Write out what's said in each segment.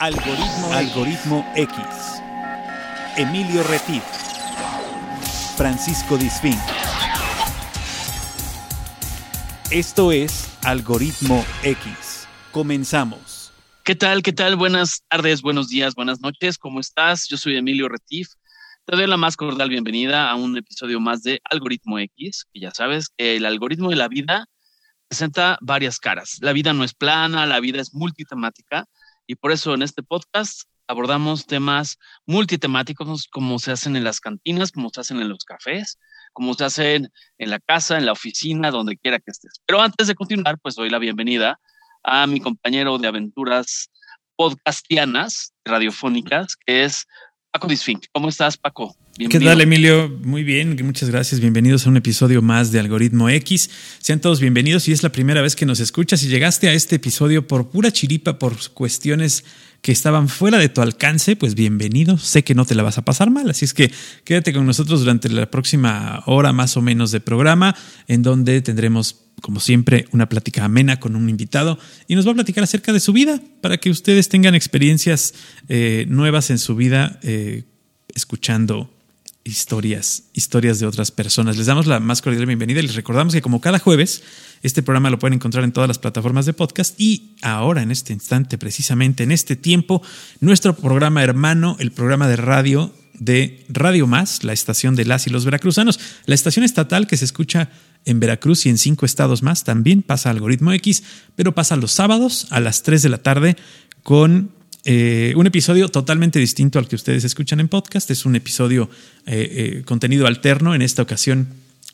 Algoritmo, Algoritmo X. Emilio Retif. Francisco Disfín. Esto es Algoritmo X. Comenzamos. ¿Qué tal? ¿Qué tal? Buenas tardes, buenos días, buenas noches. ¿Cómo estás? Yo soy Emilio Retif. Te doy la más cordial bienvenida a un episodio más de Algoritmo X, que ya sabes que el algoritmo de la vida presenta varias caras. La vida no es plana, la vida es multitemática y por eso en este podcast abordamos temas multitemáticos como se hacen en las cantinas, como se hacen en los cafés, como se hacen en la casa, en la oficina, donde quiera que estés. Pero antes de continuar, pues doy la bienvenida a mi compañero de aventuras podcastianas, radiofónicas, que es Paco Disfink. ¿Cómo estás, Paco? ¿Qué tal, Emilio? Muy bien, muchas gracias. Bienvenidos a un episodio más de Algoritmo X. Sean todos bienvenidos. Si es la primera vez que nos escuchas y llegaste a este episodio por pura chiripa, por cuestiones que estaban fuera de tu alcance, pues bienvenido. Sé que no te la vas a pasar mal, así es que quédate con nosotros durante la próxima hora más o menos de programa, en donde tendremos como siempre, una plática amena con un invitado y nos va a platicar acerca de su vida para que ustedes tengan experiencias eh, nuevas en su vida eh, escuchando historias, historias de otras personas. Les damos la más cordial bienvenida y les recordamos que como cada jueves, este programa lo pueden encontrar en todas las plataformas de podcast y ahora, en este instante, precisamente en este tiempo, nuestro programa hermano, el programa de radio de Radio Más, la estación de las y los veracruzanos, la estación estatal que se escucha en Veracruz y en cinco estados más, también pasa Algoritmo X, pero pasa los sábados a las 3 de la tarde con eh, un episodio totalmente distinto al que ustedes escuchan en podcast. Es un episodio eh, eh, contenido alterno. En esta ocasión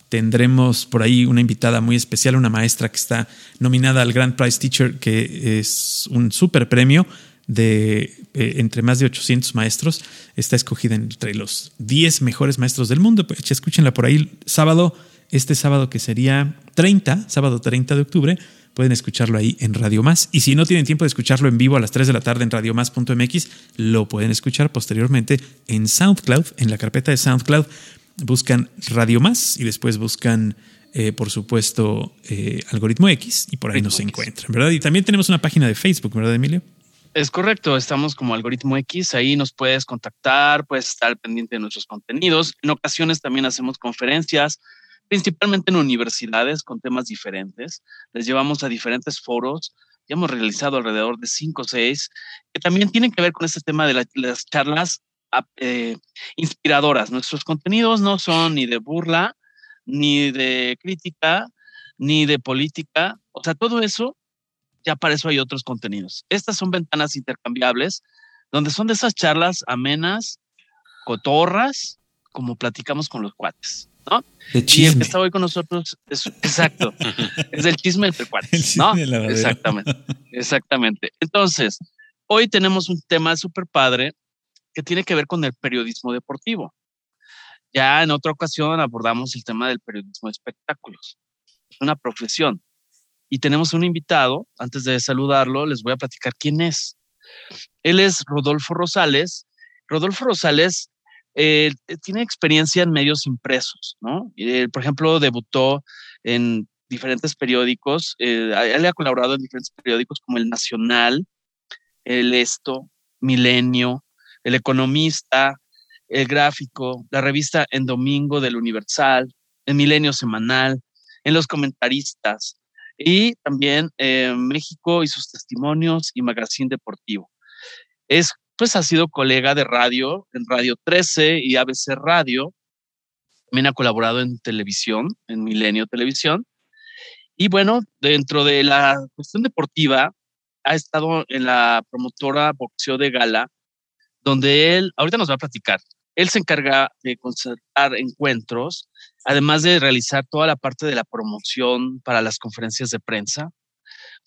tendremos por ahí una invitada muy especial, una maestra que está nominada al Grand Prize Teacher, que es un super premio de entre más de 800 maestros. Está escogida entre los 10 mejores maestros del mundo. Pues, escúchenla por ahí sábado, este sábado que sería 30, sábado 30 de octubre pueden escucharlo ahí en Radio Más. Y si no tienen tiempo de escucharlo en vivo a las 3 de la tarde en radiomás.mx, lo pueden escuchar posteriormente en SoundCloud, en la carpeta de SoundCloud. Buscan Radio Más y después buscan, eh, por supuesto, eh, Algoritmo X y por ahí nos encuentran, ¿verdad? Y también tenemos una página de Facebook, ¿verdad, Emilio? Es correcto, estamos como Algoritmo X, ahí nos puedes contactar, puedes estar pendiente de nuestros contenidos. En ocasiones también hacemos conferencias, principalmente en universidades con temas diferentes. Les llevamos a diferentes foros. Ya hemos realizado alrededor de cinco o seis que también tienen que ver con este tema de las charlas eh, inspiradoras. Nuestros contenidos no son ni de burla, ni de crítica, ni de política. O sea, todo eso, ya para eso hay otros contenidos. Estas son ventanas intercambiables, donde son de esas charlas amenas, cotorras, como platicamos con los cuates. ¿No? De chisme. Y el que está hoy con nosotros es exacto, es el chisme entre cuates, ¿no? Exactamente, exactamente. Entonces, hoy tenemos un tema súper padre que tiene que ver con el periodismo deportivo. Ya en otra ocasión abordamos el tema del periodismo de espectáculos. Es una profesión. Y tenemos un invitado, antes de saludarlo, les voy a platicar quién es. Él es Rodolfo Rosales. Rodolfo Rosales eh, tiene experiencia en medios impresos, ¿no? Eh, por ejemplo, debutó en diferentes periódicos, eh, él ha colaborado en diferentes periódicos como El Nacional, El Esto, Milenio, El Economista, El Gráfico, la revista En Domingo del Universal, El Milenio Semanal, en Los Comentaristas y también México y sus testimonios y Magazine Deportivo. Es pues ha sido colega de radio en Radio 13 y ABC Radio. También ha colaborado en televisión, en Milenio Televisión. Y bueno, dentro de la cuestión deportiva, ha estado en la promotora Boxeo de Gala, donde él, ahorita nos va a platicar, él se encarga de concertar encuentros, además de realizar toda la parte de la promoción para las conferencias de prensa.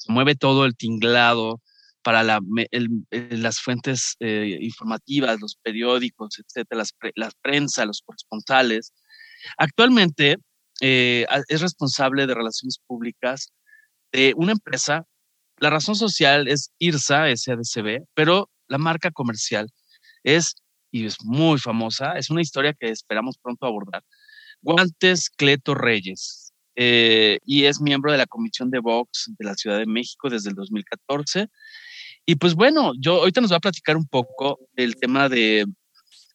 Mueve todo el tinglado, para las fuentes eh, informativas, los periódicos, etcétera, las, las prensa, los corresponsales. Actualmente eh, es responsable de relaciones públicas de una empresa. La razón social es IRSA, SADCB, pero la marca comercial es, y es muy famosa, es una historia que esperamos pronto abordar. Guantes Cleto Reyes, eh, y es miembro de la Comisión de Vox de la Ciudad de México desde el 2014 Y pues bueno, yo ahorita nos va a platicar un poco del tema de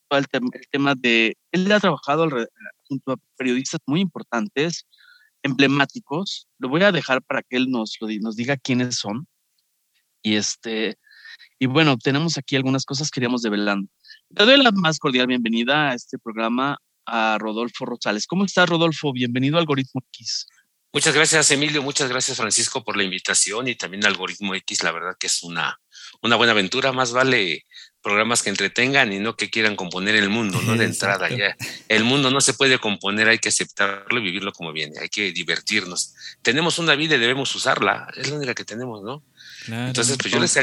el, tema, de él ha trabajado junto a periodistas muy importantes, emblemáticos. Lo voy a dejar para que él nos nos diga quiénes son. Y este y bueno, tenemos aquí algunas cosas que iríamos develando. Le doy la más cordial bienvenida a este programa a Rodolfo Rosales. ¿Cómo estás, Rodolfo? Bienvenido a Algoritmo X. Muchas gracias, Emilio. Muchas gracias, Francisco, por la invitación y también Algoritmo X. La verdad que es una, una buena aventura. Más vale programas que entretengan y no que quieran componer el mundo, ¿no? De entrada ya. El mundo no se puede componer, hay que aceptarlo y vivirlo como viene, hay que divertirnos. Tenemos una vida y debemos usarla, es la única que tenemos, ¿no? Entonces, pues yo les,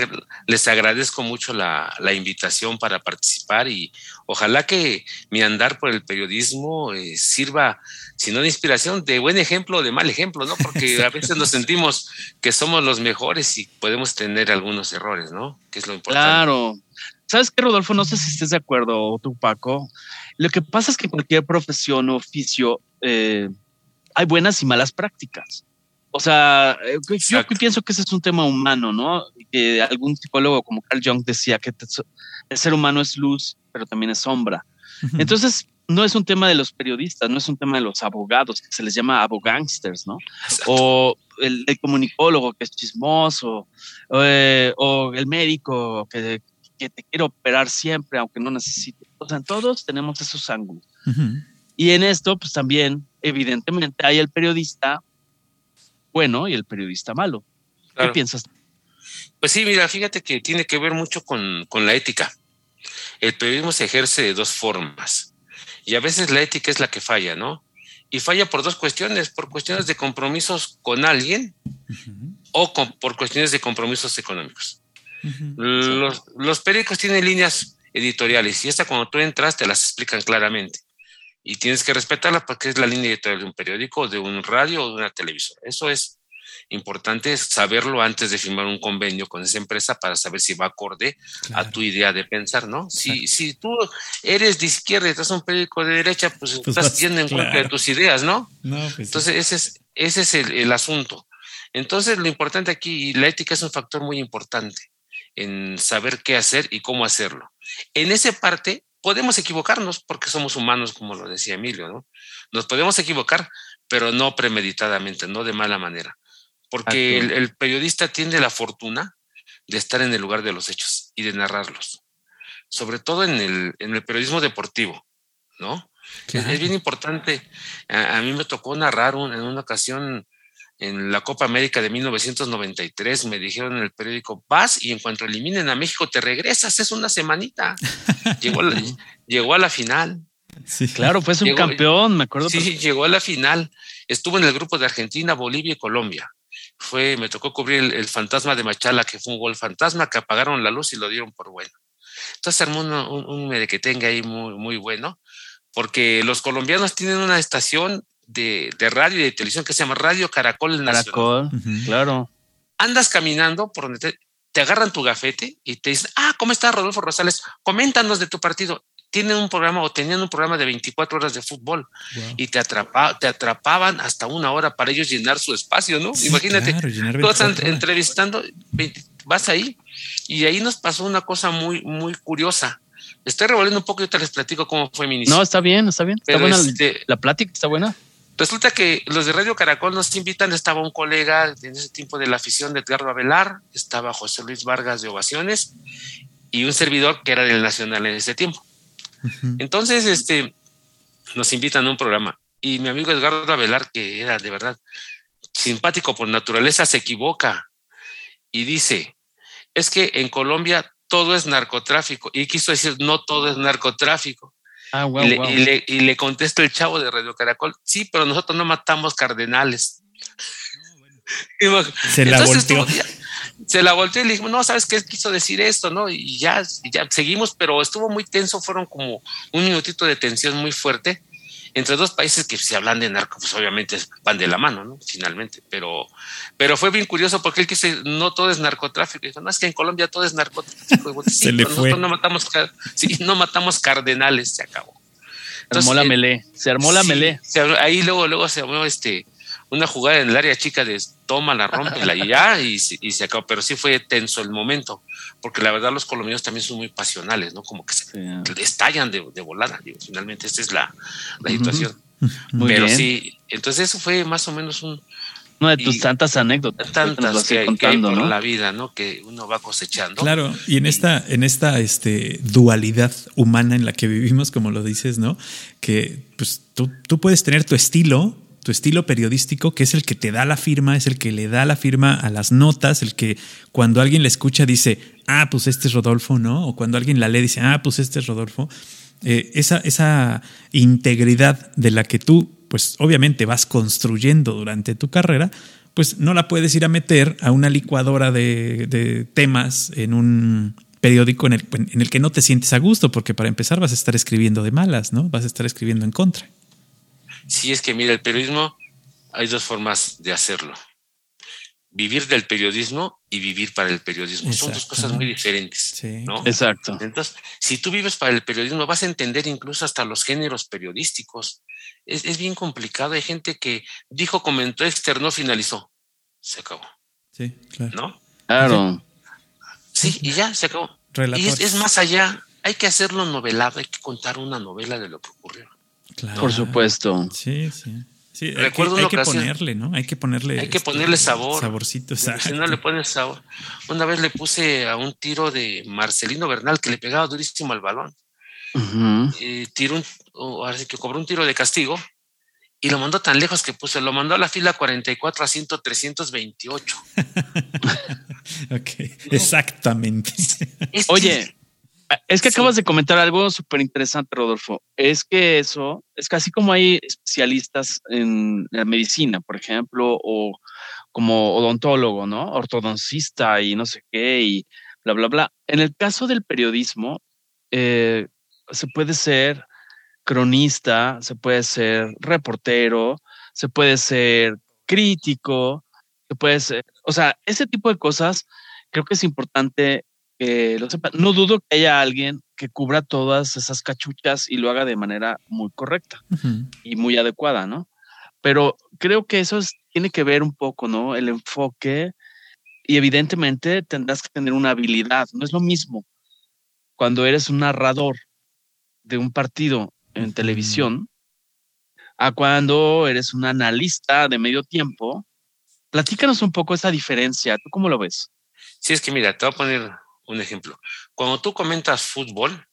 les agradezco mucho la, la, invitación para participar y ojalá que mi andar por el periodismo eh, sirva, si no de inspiración, de buen ejemplo o de mal ejemplo, ¿no? Porque a veces nos sentimos que somos los mejores y podemos tener algunos errores, ¿no? Que es lo importante. Claro. ¿Sabes qué, Rodolfo? No sé si estés de acuerdo, tú, Paco. Lo que pasa es que cualquier profesión o oficio eh, hay buenas y malas prácticas. O sea, eh, yo pienso que ese es un tema humano, ¿no? Que algún psicólogo como Carl Jung decía que el ser humano es luz, pero también es sombra. Entonces, no es un tema de los periodistas, no es un tema de los abogados, que se les llama abogangsters, ¿no? O el, comunicólogo que es chismoso, eh, o, el médico que, que, te quiere operar siempre, aunque no necesite. O sea, todos tenemos esos ángulos. Y en esto, pues también, evidentemente, hay el periodista bueno y el periodista malo. ¿Qué piensas? Pues sí, mira, fíjate que tiene que ver mucho con, la ética. El periodismo se ejerce de dos formas y a veces la ética es la que falla, ¿no? Y falla por dos cuestiones, por cuestiones de compromisos con alguien o por cuestiones de compromisos económicos. los, los periódicos tienen líneas editoriales y esta cuando tú entras te las explican claramente y tienes que respetarla porque es la línea editorial de un periódico, de un radio o de una televisora. Eso es importante saberlo antes de firmar un convenio con esa empresa para saber si va acorde a tu idea de pensar, ¿no? Si, si tú eres de izquierda y estás en un periódico de derecha, pues, pues estás yendo en contra de tus ideas, ¿no? Pues Entonces, ese es, ese es el, el asunto. Entonces, lo importante aquí, y la ética es un factor muy importante en saber qué hacer y cómo hacerlo. En esa parte, podemos equivocarnos porque somos humanos, como lo decía Emilio, ¿no? Nos podemos equivocar, pero no premeditadamente, no de mala manera, porque el, periodista tiene la fortuna de estar en el lugar de los hechos y de narrarlos, sobre todo en el, en el periodismo deportivo, ¿no? Es, bien importante. A, mí me tocó narrar en una ocasión en la Copa América de 1993 me dijeron en el periódico, vas y en cuanto eliminen a México te regresas, es una semanita. llegó, a la, llegó a la final. Sí, claro, fue un campeón, me acuerdo. Sí, llegó a la final. Estuvo en el grupo de Argentina, Bolivia y Colombia. Fue, me tocó cubrir el, fantasma de Machala, que fue un gol fantasma, que apagaron la luz y lo dieron por bueno. Entonces armó un, un, un que tenga ahí muy, muy bueno, porque los colombianos tienen una estación de, radio y de televisión que se llama Radio Caracol Caracol, claro. Andas caminando por donde te, agarran tu gafete y te dicen, ah, ¿cómo está Rodolfo Rosales? Coméntanos de tu partido. Tienen un programa o tenían un programa de 24 horas de fútbol y te, atrapa, te atrapaban hasta una hora para ellos llenar su espacio, ¿no? Imagínate, todos entrevistando, vas ahí y ahí nos pasó una cosa muy, muy curiosa. Estoy revolviendo un poco y te les platico cómo fue mi inicio. No, está bien, está bien. Está buena este la plática, está buena. Resulta que los de Radio Caracol nos invitan, estaba un colega en ese tiempo de la afición de Edgardo Avelar, estaba José Luis Vargas de Ovaciones y un servidor que era del Nacional en ese tiempo. Entonces, este, nos invitan a un programa y mi amigo Edgardo Avelar, que era de verdad simpático por naturaleza, se equivoca y dice, es que en Colombia todo es narcotráfico y quiso decir, no todo es narcotráfico. Ah, y, le, contesta el chavo de Radio Caracol, sí, pero nosotros no matamos cardenales. se la volteó. se la volteó y le dijimos, no, ¿sabes qué quiso decir esto? ¿No? Y ya, ya seguimos, pero estuvo muy tenso, fueron como un minutito de tensión muy fuerte entre dos países que se hablan de narco, pues obviamente van de la mano, ¿no? Finalmente, pero, pero fue bien curioso porque él quiso, no todo es narcotráfico, dijo, no, es que en Colombia todo es narcotráfico. se le fue. no matamos, sí, no matamos cardenales, se acabó. se armó la melé, se armó la melé. ahí luego, luego se armó este, una jugada en el área chica de toma, la rompe y ya, y, y, se acabó. Pero sí fue tenso el momento, porque la verdad los colombianos también son muy pasionales, ¿no? Como que se estallan de, volada. finalmente, esta es la, situación. Pero sí, entonces eso fue más o menos un, una de tus tantas anécdotas. Tantas que, hay por la vida, ¿no? Que uno va cosechando. Claro, y en esta, en esta este, dualidad humana en la que vivimos, como lo dices, ¿no? Que pues tú, tú puedes tener tu estilo, tu estilo periodístico, que es el que te da la firma, es el que le da la firma a las notas, el que cuando alguien la escucha dice, ah, pues este es Rodolfo, ¿no? O cuando alguien la lee dice, ah, pues este es Rodolfo. Eh, esa, esa integridad de la que tú pues obviamente vas construyendo durante tu carrera, pues no la puedes ir a meter a una licuadora de, temas en un periódico en el, en el, que no te sientes a gusto, porque para empezar vas a estar escribiendo de malas, ¿no? Vas a estar escribiendo en contra. Sí, es que mira, el periodismo hay dos formas de hacerlo vivir del periodismo y vivir para el periodismo. Son dos cosas muy diferentes. ¿no? Exacto. Entonces, si tú vives para el periodismo, vas a entender incluso hasta los géneros periodísticos. Es, bien complicado. Hay gente que dijo, comentó, externó, finalizó. Se acabó. Sí, claro. ¿No? Claro. Sí, y ya se acabó. Y es, más allá. Hay que hacerlo novelado, hay que contar una novela de lo que ocurrió. Claro. Por supuesto. Sí, sí. Sí, Recuerdo hay que, hay que ponerle, ¿no? Hay que ponerle. Hay que este, ponerle sabor. Saborcito, Si no le pones sabor. Una vez le puse a un tiro de Marcelino Bernal que le pegaba durísimo al balón. y tiró un, ahora sí que cobró un tiro de castigo y lo mandó tan lejos que puse, lo mandó a la fila 44 a 100, 328. ok, exactamente. Oye, es que acabas de comentar algo súper interesante, Rodolfo. Es que eso, es casi como hay especialistas en la medicina, por ejemplo, o como odontólogo, ¿no? Ortodoncista y no sé qué, y bla, bla, bla. En el caso del periodismo, eh, se puede ser cronista, se puede ser reportero, se puede ser crítico, se puede ser, o sea, ese tipo de cosas creo que es importante lo No dudo que haya alguien que cubra todas esas cachuchas y lo haga de manera muy correcta y muy adecuada, ¿no? Pero creo que eso tiene que ver un poco, ¿no? El enfoque y evidentemente tendrás que tener una habilidad. No es lo mismo cuando eres un narrador de un partido en televisión a cuando eres un analista de medio tiempo. Platícanos un poco esa diferencia. ¿Tú cómo lo ves? Sí, es que mira, te voy a poner un ejemplo. Cuando tú comentas fútbol,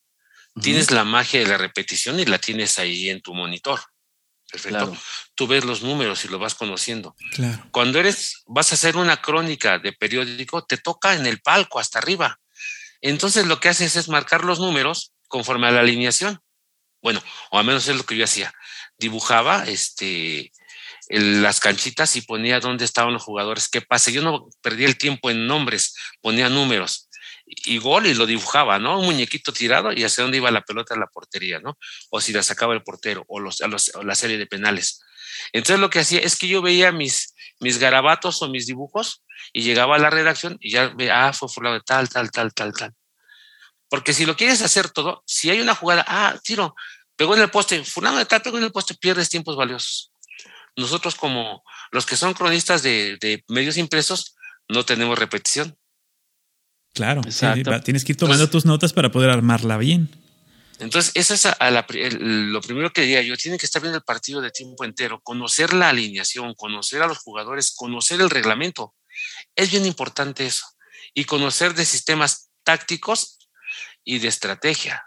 tienes la magia de la repetición y la tienes ahí en tu monitor. Perfecto. Tú ves los números y lo vas conociendo. Cuando eres, vas a hacer una crónica de periódico, te toca en el palco hasta arriba. Entonces lo que haces es marcar los números conforme a la alineación. Bueno, o al menos es lo que yo hacía. Dibujaba este las canchitas y ponía dónde estaban los jugadores, qué pase. Yo no perdía el tiempo en nombres, ponía números y gol y lo dibujaba, ¿no? Un muñequito tirado y hacia dónde iba la pelota a la portería, ¿no? O si la sacaba el portero o, los, la serie de penales. Entonces lo que hacía es que yo veía mis, mis garabatos o mis dibujos y llegaba a la redacción y ya veía, ah, fue fulano de tal, tal, tal, tal, tal. Porque si lo quieres hacer todo, si hay una jugada, ah, tiro, pegó en el poste, fulano de tal, pegó en el poste, pierdes tiempos valiosos. Nosotros como los que son cronistas de, de medios impresos, no tenemos repetición. Claro, tienes que ir tomando tus notas para poder armarla bien. Entonces, eso es lo primero que diría yo, tiene que estar viendo el partido de tiempo entero, conocer la alineación, conocer a los jugadores, conocer el reglamento. Es bien importante eso. Y conocer de sistemas tácticos y de estrategia.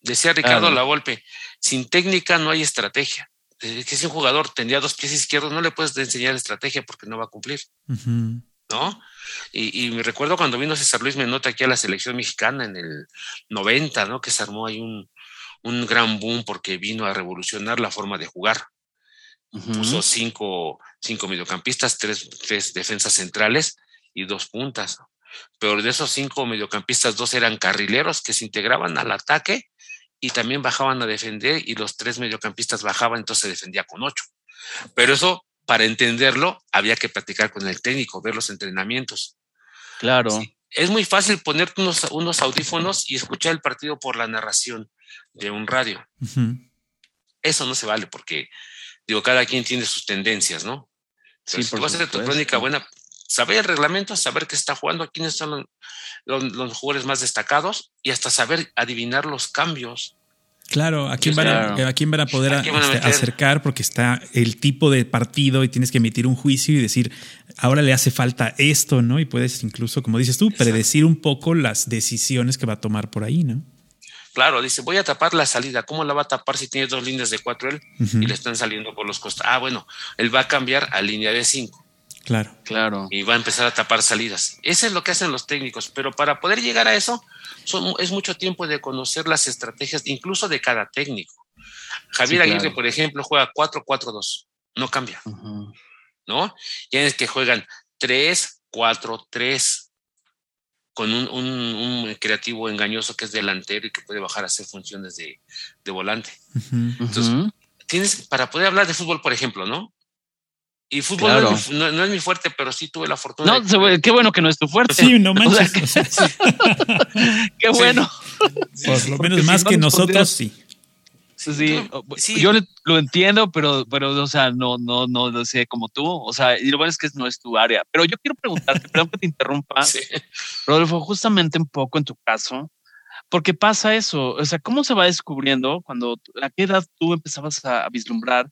Decía Ricardo La Volpe, sin técnica no hay estrategia. Que si un jugador tendría dos pies izquierdos, no le puedes enseñar estrategia porque no va a cumplir. ¿No? Y, me recuerdo cuando vino César Luis Menota aquí a la selección mexicana en el 90, ¿no? Que se armó ahí un, gran boom porque vino a revolucionar la forma de jugar. Puso cinco, cinco mediocampistas, tres, tres, defensas centrales y dos puntas. Pero de esos cinco mediocampistas, dos eran carrileros que se integraban al ataque y también bajaban a defender y los tres mediocampistas bajaban, entonces se defendía con ocho. Pero eso para entenderlo había que platicar con el técnico, ver los entrenamientos. Claro. Es muy fácil ponerte unos, audífonos y escuchar el partido por la narración de un radio. Eso no se vale porque, digo, cada quien tiene sus tendencias, ¿no? si tú vas a hacer tu crónica buena, saber el reglamento, saber qué está jugando, quiénes son los, jugadores más destacados y hasta saber adivinar los cambios. Claro, ¿a quién, van a, ¿a quién van a poder este, acercar? Porque está el tipo de partido y tienes que emitir un juicio y decir, ahora le hace falta esto, ¿no? Y puedes incluso, como dices tú, predecir un poco las decisiones que va a tomar por ahí, ¿no? Claro, dice, voy a tapar la salida. ¿Cómo la va a tapar si tiene dos líneas de cuatro él y le están saliendo por los costados? Ah, bueno, él va a cambiar a línea de cinco. Claro. Claro. Y va a empezar a tapar salidas. Eso es lo que hacen los técnicos. Pero para poder llegar a eso, es mucho tiempo de conocer las estrategias, incluso de cada técnico. Javier Aguirre, por ejemplo, juega 4-4-2. No cambia. ¿No? Ya es que juegan 3-4-3 con un, creativo engañoso que es delantero y que puede bajar a hacer funciones de, volante. Entonces, tienes, para poder hablar de fútbol, por ejemplo, ¿no? Y fútbol no, es mi fuerte, pero sí tuve la fortuna. No, qué bueno que no es tu fuerte. Sí, no manches. qué bueno. Por lo menos más que nosotros, sí. Sí, yo lo entiendo, pero, pero, o sea, no, no, no, no sé como tú. O sea, y lo bueno es que no es tu área. Pero yo quiero preguntarte, perdón que te interrumpa, Rodolfo, justamente un poco en tu caso, porque pasa eso. O sea, ¿cómo se va descubriendo cuando a qué edad tú empezabas a vislumbrar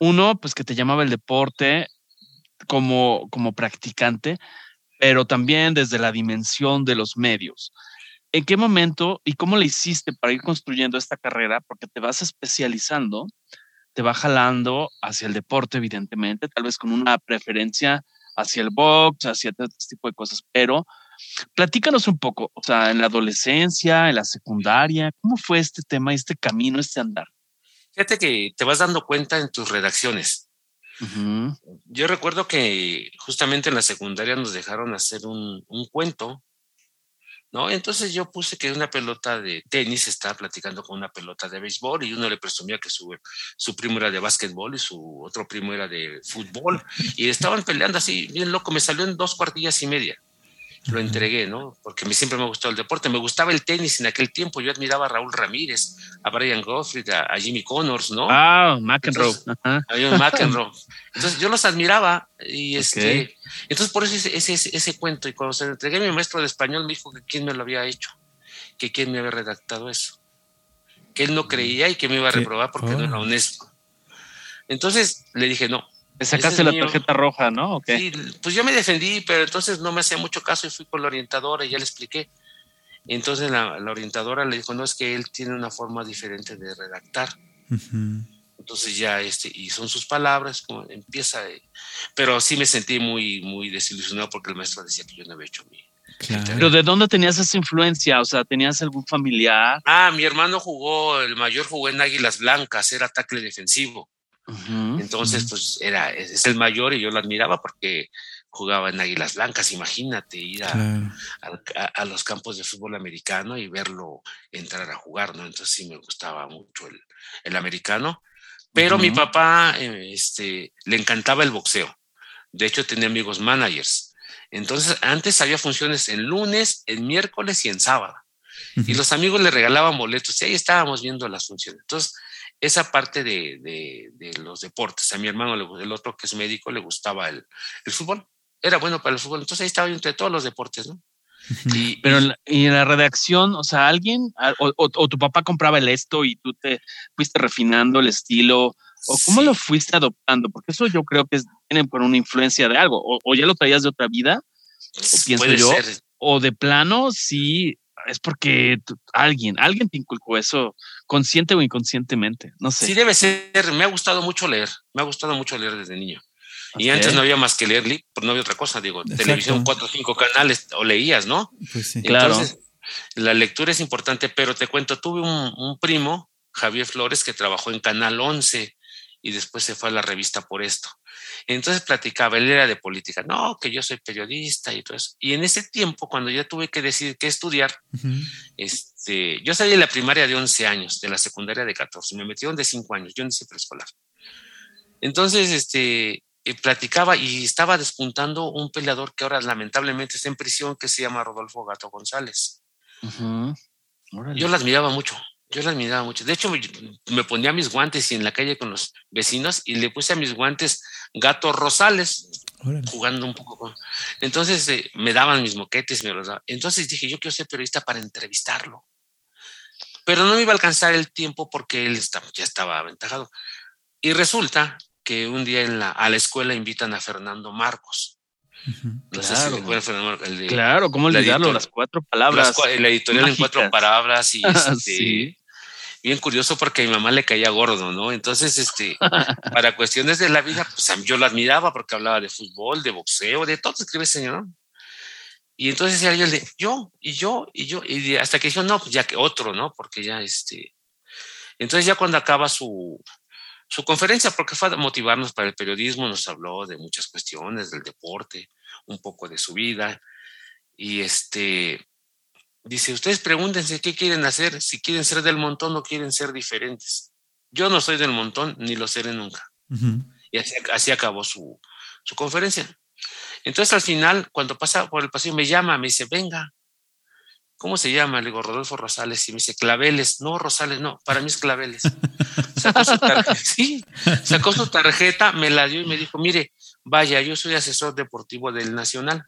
uno, pues que te llamaba el deporte como, como practicante, pero también desde la dimensión de los medios. ¿En qué momento y cómo le hiciste para ir construyendo esta carrera? Porque te vas especializando, te va jalando hacia el deporte, evidentemente, tal vez con una preferencia hacia el box, hacia este tipo de cosas, pero platícanos un poco, o sea, en la adolescencia, en la secundaria, ¿cómo fue este tema, este camino, este andar? Fíjate que te vas dando cuenta en tus redacciones. Yo recuerdo que justamente en la secundaria nos dejaron hacer un, cuento, ¿no? Entonces yo puse que una pelota de tenis estaba platicando con una pelota de béisbol y uno le presumía que su, su primo era de básquetbol y su otro primo era de fútbol y estaban peleando así, bien loco, me salió en dos cuartillas y media lo entregué, ¿no? Porque me, siempre me gustó el deporte, me gustaba el tenis en aquel tiempo, yo admiraba a Raúl Ramírez, a Brian Gottfried, a, Jimmy Connors, ¿no? Ah, McEnroe. Había McEnroe. Entonces yo los admiraba y este, entonces por eso ese, ese, ese, cuento y cuando se lo entregué a mi maestro de español me dijo que quién me lo había hecho, que quién me había redactado eso, que él no creía y que me iba a reprobar porque no era oh. honesto. Entonces le dije, no, sacaste la tarjeta roja, ¿no? Sí, pues yo me defendí, pero entonces no me hacía mucho caso y fui con la orientadora y ya le expliqué. Entonces la, orientadora le dijo, no, es que él tiene una forma diferente de redactar. Entonces ya, este, y son sus palabras, como empieza, pero sí me sentí muy, muy desilusionado porque el maestro decía que yo no había hecho mi... Pero ¿de dónde tenías esa influencia? O sea, ¿tenías algún familiar? Ah, mi hermano jugó, el mayor jugó en Águilas Blancas, era tackle defensivo. Entonces, pues era, es el mayor y yo lo admiraba porque jugaba en Águilas Blancas, imagínate ir a, los campos de fútbol americano y verlo entrar a jugar, ¿no? Entonces sí me gustaba mucho el, americano, pero mi papá este, le encantaba el boxeo, de hecho tenía amigos managers, entonces antes había funciones en lunes, en miércoles y en sábado, y los amigos le regalaban boletos y ahí estábamos viendo las funciones, entonces esa parte de, los deportes. A mi hermano, el otro que es médico, le gustaba el, fútbol. Era bueno para el fútbol. Entonces ahí estaba entre todos los deportes, ¿no? Y, Pero en la, y en la redacción, o sea, alguien, o, tu papá compraba el esto y tú te fuiste refinando el estilo, o cómo lo fuiste adoptando, porque eso yo creo que tiene por una influencia de algo, o, ya lo traías de otra vida, o pienso yo, o de plano, sí, es porque alguien, alguien te inculcó eso consciente o inconscientemente, no sé. Sí debe ser, me ha gustado mucho leer, me ha gustado mucho leer desde niño. Y antes no había más que leer, pues no había otra cosa, digo, televisión, cuatro o cinco canales, o leías, ¿no? Pues sí. Claro. la lectura es importante, pero te cuento, tuve un, un, primo, Javier Flores, que trabajó en Canal 11 y después se fue a la revista por esto. Entonces platicaba, él era de política, no, que yo soy periodista y todo eso. Y en ese tiempo, cuando ya tuve que decidir qué estudiar, este, yo salí de la primaria de 11 años, de la secundaria de 14, me metieron de 5 años, yo no hice preescolar. Entonces, este, eh, platicaba y estaba despuntando un peleador que ahora lamentablemente está en prisión, que se llama Rodolfo Gato González. Yo lo admiraba mucho. Yo la admiraba mucho. De hecho, me ponía mis guantes y en la calle con los vecinos y le puse a mis guantes Gato Rosales, jugando un poco. Entonces eh, me daban mis moquetes, me los daban. Entonces dije, yo quiero ser periodista para entrevistarlo. Pero no me iba a alcanzar el tiempo porque él ya estaba aventajado. Y resulta que un día en la, a la escuela invitan a Fernando Marcos. claro, claro, ¿cómo olvidarlo? Las cuatro palabras. la editorial en cuatro palabras y este, bien curioso porque a mi mamá le caía gordo, ¿no? Entonces, este, para cuestiones de la vida, pues yo lo admiraba porque hablaba de fútbol, de boxeo, de todo, escribe señor. Y entonces decía yo, de yo, y yo, y yo, y hasta que dijo, no, pues ya que otro, ¿no? Porque ya, este, entonces ya cuando acaba su, su conferencia, porque fue a motivarnos para el periodismo, nos habló de muchas cuestiones, del deporte, un poco de su vida, y este, Dice, ustedes pregúntense qué quieren hacer, si quieren ser del montón o quieren ser diferentes. Yo no soy del montón, ni lo seré nunca. Y así, acabó su, conferencia. Entonces al final, cuando pasa por el pasillo, me llama, me dice, venga. ¿Cómo se llama? Le digo, Rodolfo Rosales. Y me dice, Claveles. No, Rosales, no, para mí es Claveles. Sacó su tarjeta, sí, sacó su tarjeta, me la dio y me dijo, mire, vaya, yo soy asesor deportivo del Nacional.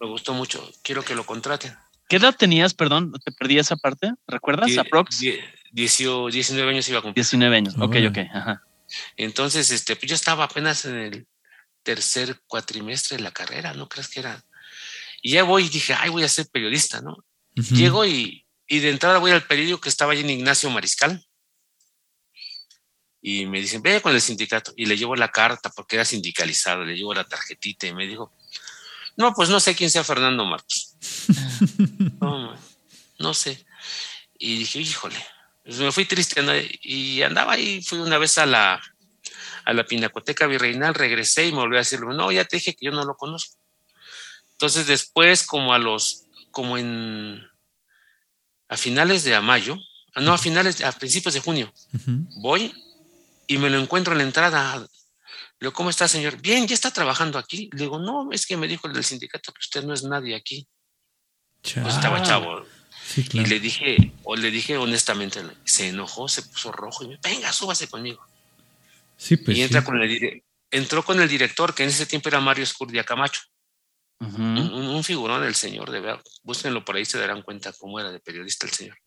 Me gustó mucho, quiero que lo contraten. ¿Qué edad tenías, perdón? ¿Te perdí esa parte? ¿Recuerdas? aprox? 19 años iba a cumplir. 19 años, ok, ok. Ajá. Entonces, este, pues yo estaba apenas en el tercer cuatrimestre de la carrera, ¿no crees que era? Y ya voy y dije, ay, voy a ser periodista, ¿no? Llego y, y, de entrada voy al periódico que estaba allí en Ignacio Mariscal. Y me dicen, ve con el sindicato. Y le llevo la carta porque era sindicalizado, le llevo la tarjetita y me dijo, no, pues no sé quién sea Fernando Marcos. no, sé. Y dije, híjole, pues me fui triste y andaba ahí, fui una vez a la, a la Pinacoteca Virreinal, regresé y me volví a decirle, no, ya te dije que yo no lo conozco. Entonces después, como a los, como en, a finales de mayo, no, a finales, a principios de junio, voy y me lo encuentro en la entrada le digo, ¿cómo está, señor? Bien, ya está trabajando aquí. Le digo, no, es que me dijo el del sindicato que usted no es nadie aquí. Pues estaba chavo. Y le dije, o le dije honestamente, se enojó, se puso rojo y me, venga, súbase conmigo. Sí, pues, y entra con el, entró con el director, que en ese tiempo era Mario Escurdia Camacho. un, figurón del señor, de verdad. Búsquenlo por ahí, se darán cuenta cómo era de periodista el señor.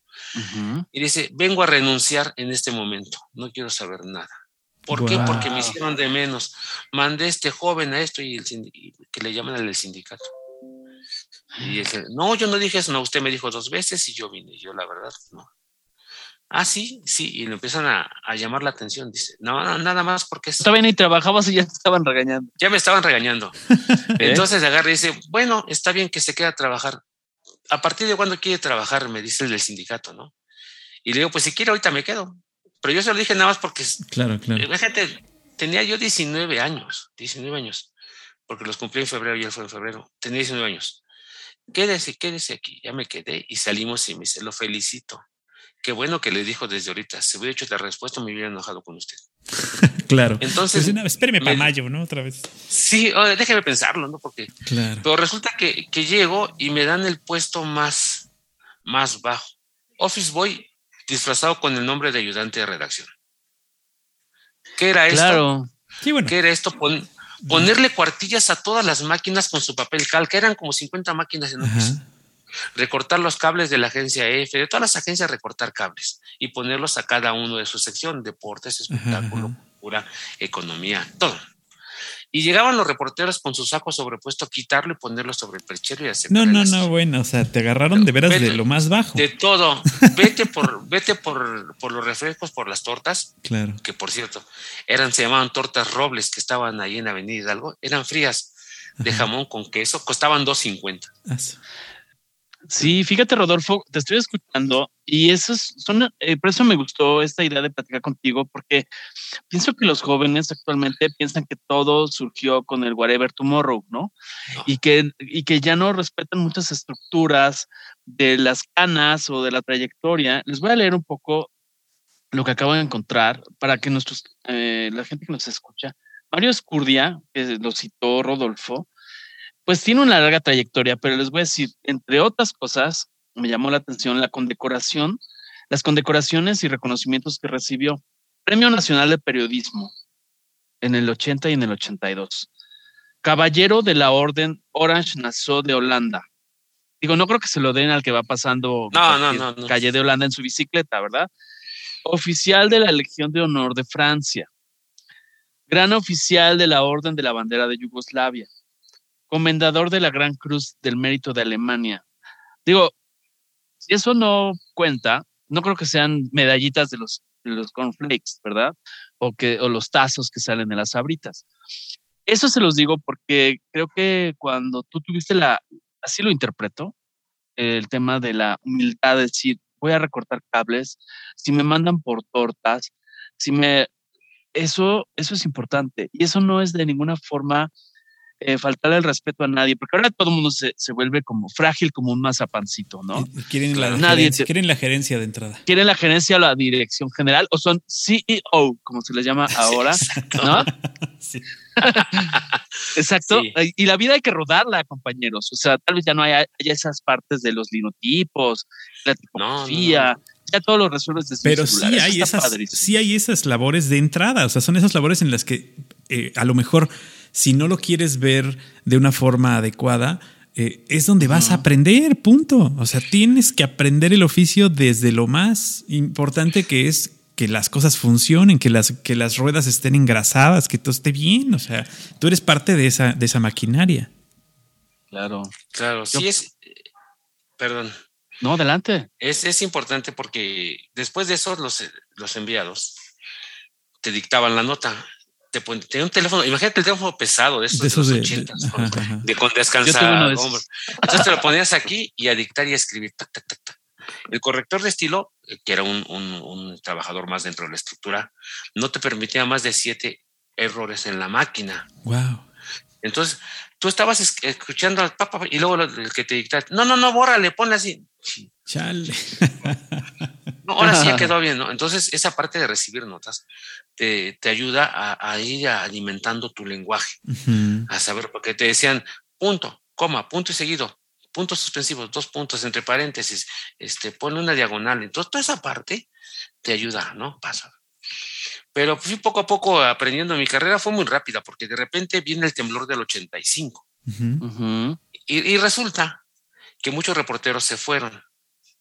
Y dice, vengo a renunciar en este momento, no quiero saber nada. ¿Por qué? Porque me hicieron de menos. Mandé este joven a esto y, el que le llaman al sindicato. Y él, no, yo no dije eso, no, usted me dijo dos veces y yo vine. Yo, la verdad, no. Ah, sí, sí, y le empiezan a, llamar la atención. Dice, no, nada más porque. Está bien, y trabajabas y ya estaban regañando. Ya me estaban regañando. ¿Eh? Entonces agarra y dice, bueno, está bien que se quede a trabajar. ¿A partir de cuándo quiere trabajar? Me dice el del sindicato, ¿no? Y le digo, pues si quiere, ahorita me quedo. Pero yo se lo dije nada más porque. Claro, claro. Fíjate, tenía yo 19 años, 19 años, porque los cumplí en febrero y él fue en febrero. Tenía 19 años. Quédese, quédese aquí. Ya me quedé y salimos y me dice, lo felicito. Qué bueno que le dijo desde ahorita. Si hubiera hecho la respuesta, me hubiera enojado con usted. claro. Entonces. Pues espéreme para mayo, ¿no? Otra vez. Sí, déjeme pensarlo, ¿no? Porque. Claro. Pero resulta que, que llego y me dan el puesto más, más bajo. Office Boy disfrazado con el nombre de ayudante de redacción. ¿Qué era esto? ¿Qué era esto? Ponerle cuartillas a todas las máquinas con su papel cal, que eran como 50 máquinas en un Recortar los cables de la agencia F, de todas las agencias recortar cables y ponerlos a cada uno de su sección, deportes, espectáculo, cultura, economía, todo. Y llegaban los reporteros con su saco sobrepuesto a quitarlo y ponerlo sobre el perchero y hacer. No, no, no, bueno, o sea, te agarraron de veras de lo más bajo. De todo. Vete por, vete por, por los refrescos, por las tortas. Claro. Que por cierto, eran, se llamaban tortas robles que estaban ahí en Avenida Hidalgo. Eran frías de jamón con queso, costaban 2.50. Sí, fíjate, Rodolfo, te estoy escuchando y eso son, eh, por eso me gustó esta idea de platicar contigo, porque pienso que los jóvenes actualmente piensan que todo surgió con el whatever tomorrow, ¿no? Y, que, y que ya no respetan muchas estructuras de las canas o de la trayectoria. Les voy a leer un poco lo que acabo de encontrar para que nuestros, eh, la gente que nos escucha, Mario Escurdia, que lo citó Rodolfo, pues tiene una larga trayectoria, pero les voy a decir, entre otras cosas, me llamó la atención la condecoración, las condecoraciones y reconocimientos que recibió. Premio Nacional de Periodismo, en el 80 y en el 82. Caballero de la Orden Orange Nassau de Holanda. Digo, no creo que se lo den al que va pasando calle de Holanda en su bicicleta, ¿verdad? Oficial de la Legión de Honor de Francia. Gran oficial de la Orden de la Bandera de Yugoslavia. Comendador de la Gran Cruz del Mérito de Alemania. Digo, si eso no cuenta, no creo que sean medallitas de los, de los cornflakes, ¿verdad? O, que, o los tazos que salen de las sabritas. Eso se los digo porque creo que cuando tú tuviste la, así lo interpreto, el tema de la humildad, de decir, voy a recortar cables, si me mandan por tortas, si me... Eso, eso es importante y eso no es de ninguna forma eh, faltarle el respeto a nadie, porque ahora todo el mundo se, se, vuelve como frágil, como un mazapancito, ¿no? Quieren la, nadie gerencia, quieren la gerencia de entrada. Quieren la gerencia o la dirección general, o son CEO, como se les llama ahora, ¿no? sí. exacto. Y la vida hay que rodarla, compañeros. O sea, tal vez ya no haya, esas partes de los linotipos, la tipografía. Ya todo lo resuelves desde Pero sí hay, esas, sí hay esas labores de entrada. O sea, son esas labores en las que eh, a lo mejor si no lo quieres ver de una forma adecuada, eh, es donde vas a aprender, punto. O sea, tienes que aprender el oficio desde lo más importante que es que las cosas funcionen, que las, que las ruedas estén engrasadas, que todo esté bien. O sea, tú eres parte de esa, de esa maquinaria. Claro. Claro, sí es. Perdón. No, adelante. Es, es importante porque después de eso, los, los enviados te dictaban la nota te tenía un teléfono, imagínate el teléfono pesado de esos de, esos de los 80, de, con descansar. Entonces te lo ponías aquí y a dictar y a escribir. El corrector de estilo, eh, que era un, un, un, trabajador más dentro de la estructura, no te permitía más de siete errores en la máquina. Wow. Entonces, tú estabas escuchando al papá y luego el que te dictaba, no, no, no, bórrale, ponle así. Chale. No, ahora sí ya quedó bien, ¿no? Entonces, esa parte de recibir notas te, te ayuda a, ir alimentando tu lenguaje, a saber, porque te decían punto, coma, punto y seguido, puntos suspensivos, dos puntos entre paréntesis, este, pone una diagonal. Entonces, toda esa parte te ayuda, ¿no? Pasa. Pero fui poco a poco aprendiendo. Mi carrera fue muy rápida porque de repente viene el temblor del 85. y, y, resulta que muchos reporteros se fueron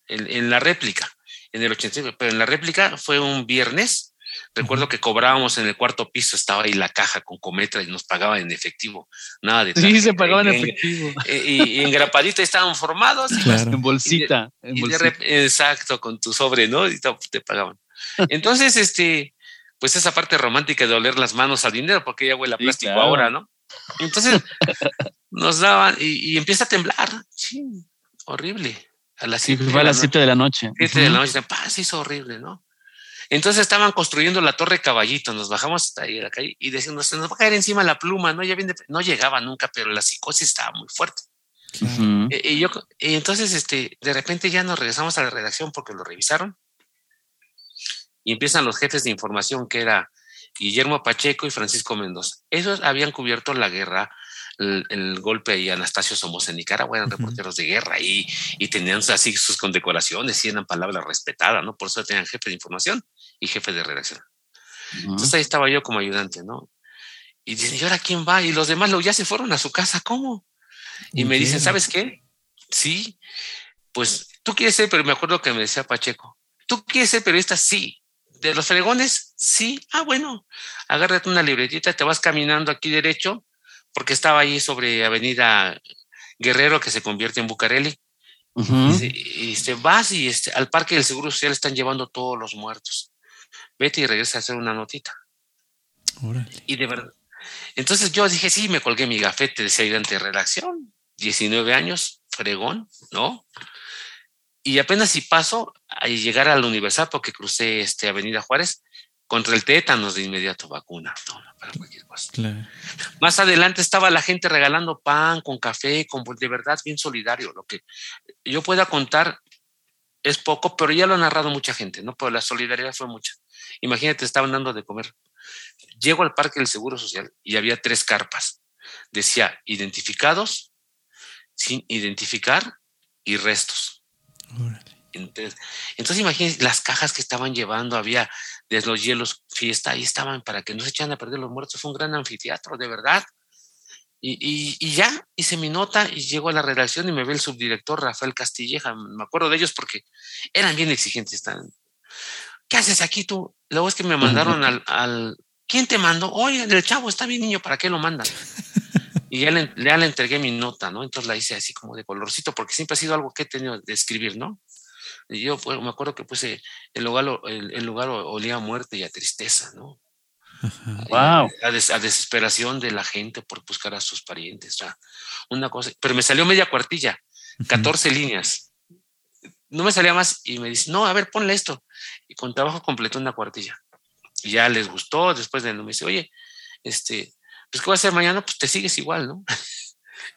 en, en la réplica en el 85, pero en la réplica fue un viernes. Recuerdo que cobrábamos en el cuarto piso, estaba ahí la caja con cometra y nos pagaban en efectivo. Nada de Sí, se pagaban en, efectivo. Y, en grapadita estaban formados. En bolsita. exacto, con tu sobre, ¿no? Y te pagaban. Entonces, este, pues esa parte romántica de oler las manos al dinero, porque ya huele a plástico ahora, ¿no? Entonces nos daban y, y empieza a temblar. Sí, horrible. A las 7 sí, fue a las 7 de la noche. 7 de la noche, paz, hizo horrible, ¿no? Entonces estaban construyendo la torre Caballito, nos bajamos hasta ahí a la calle y decíamos, se nos va a caer encima la pluma, ¿no? Ya viene, no llegaba nunca, pero la psicosis estaba muy fuerte. y, yo, y entonces, este, de repente ya nos regresamos a la redacción porque lo revisaron y empiezan los jefes de información que era Guillermo Pacheco y Francisco Mendoza. Esos habían cubierto la guerra el, golpe y Anastasio Somos en Nicaragua, eran reporteros de guerra y, y tenían así sus condecoraciones y eran palabras respetadas, ¿no? Por eso tenían jefe de información y jefe de redacción. Entonces ahí estaba yo como ayudante, ¿no? Y dicen, ¿y ahora quién va? Y los demás ya se fueron a su casa, ¿cómo? Y me dicen, ¿sabes qué? Sí, pues tú quieres ser, pero me acuerdo que me decía Pacheco, ¿tú quieres ser periodista? Sí. ¿De los fregones? Sí. Ah, bueno, agárrate una libretita, te vas caminando aquí derecho porque estaba ahí sobre Avenida Guerrero que se convierte en Bucareli. y, se, vas y este, al Parque del Seguro Social están llevando todos los muertos. Vete y regresa a hacer una notita. Y de verdad. Entonces yo dije, sí, me colgué mi gafete de ayudante de redacción, 19 años, fregón, ¿no? Y apenas si paso a llegar a la universidad porque crucé este Avenida Juárez, contra el tétanos de inmediato vacuna, para cualquier cosa. Más adelante estaba la gente regalando pan con café, con de verdad bien solidario. Lo que yo pueda contar es poco, pero ya lo ha narrado mucha gente, ¿no? Pero la solidaridad fue mucha. Imagínate, estaban dando de comer. Llego al Parque del Seguro Social y había tres carpas. Decía identificados, sin identificar y restos. Entonces, entonces imagínense las cajas que estaban llevando, había de los hielos fiesta, ahí estaban para que no se echaran a perder los muertos. Fue un gran anfiteatro, de verdad. Y, y, ya hice mi nota y llego a la redacción y me ve el subdirector Rafael Castilleja. Me acuerdo de ellos porque eran bien exigentes. ¿Qué haces aquí tú? Luego es que me mandaron al, al, ¿Quién te mandó? Oye, el chavo está bien niño, ¿para qué lo mandan? y ya le, le entregué mi nota, ¿no? Entonces la hice así como de colorcito, porque siempre ha sido algo que he tenido de escribir, ¿no? Y yo pues, me acuerdo que puse el lugar, el, lugar olía a muerte y a tristeza, ¿no? Wow. A, desesperación de la gente por buscar a sus parientes. O sea, una cosa, pero me salió media cuartilla, 14 líneas. No me salía más y me dice, no, a ver, ponle esto. Y con trabajo completo una cuartilla. Y ya les gustó, después de no me dice, oye, este, pues, ¿qué voy a hacer mañana? Pues te sigues igual, ¿no?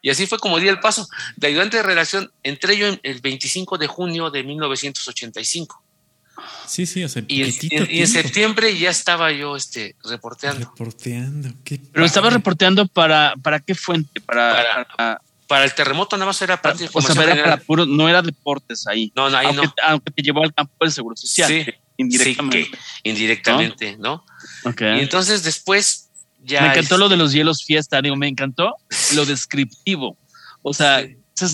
Y así fue como di el paso. De ayudante de redacción entré yo el 25 de junio de 1985. Sí, sí, o sea, y, en, septiembre ya estaba yo este, reporteando. Reporteando. Pero estaba reporteando para, para qué fuente? Para, para, el terremoto nada más era de o sea, era para puro, no era deportes ahí. No, no, ahí aunque, no. Aunque te llevó al campo del Seguro Social. Sí, indirectamente. Sí, indirectamente, ¿no? Okay. Y entonces después me encantó lo de los hielos fiesta, digo, me encantó lo descriptivo. O sea,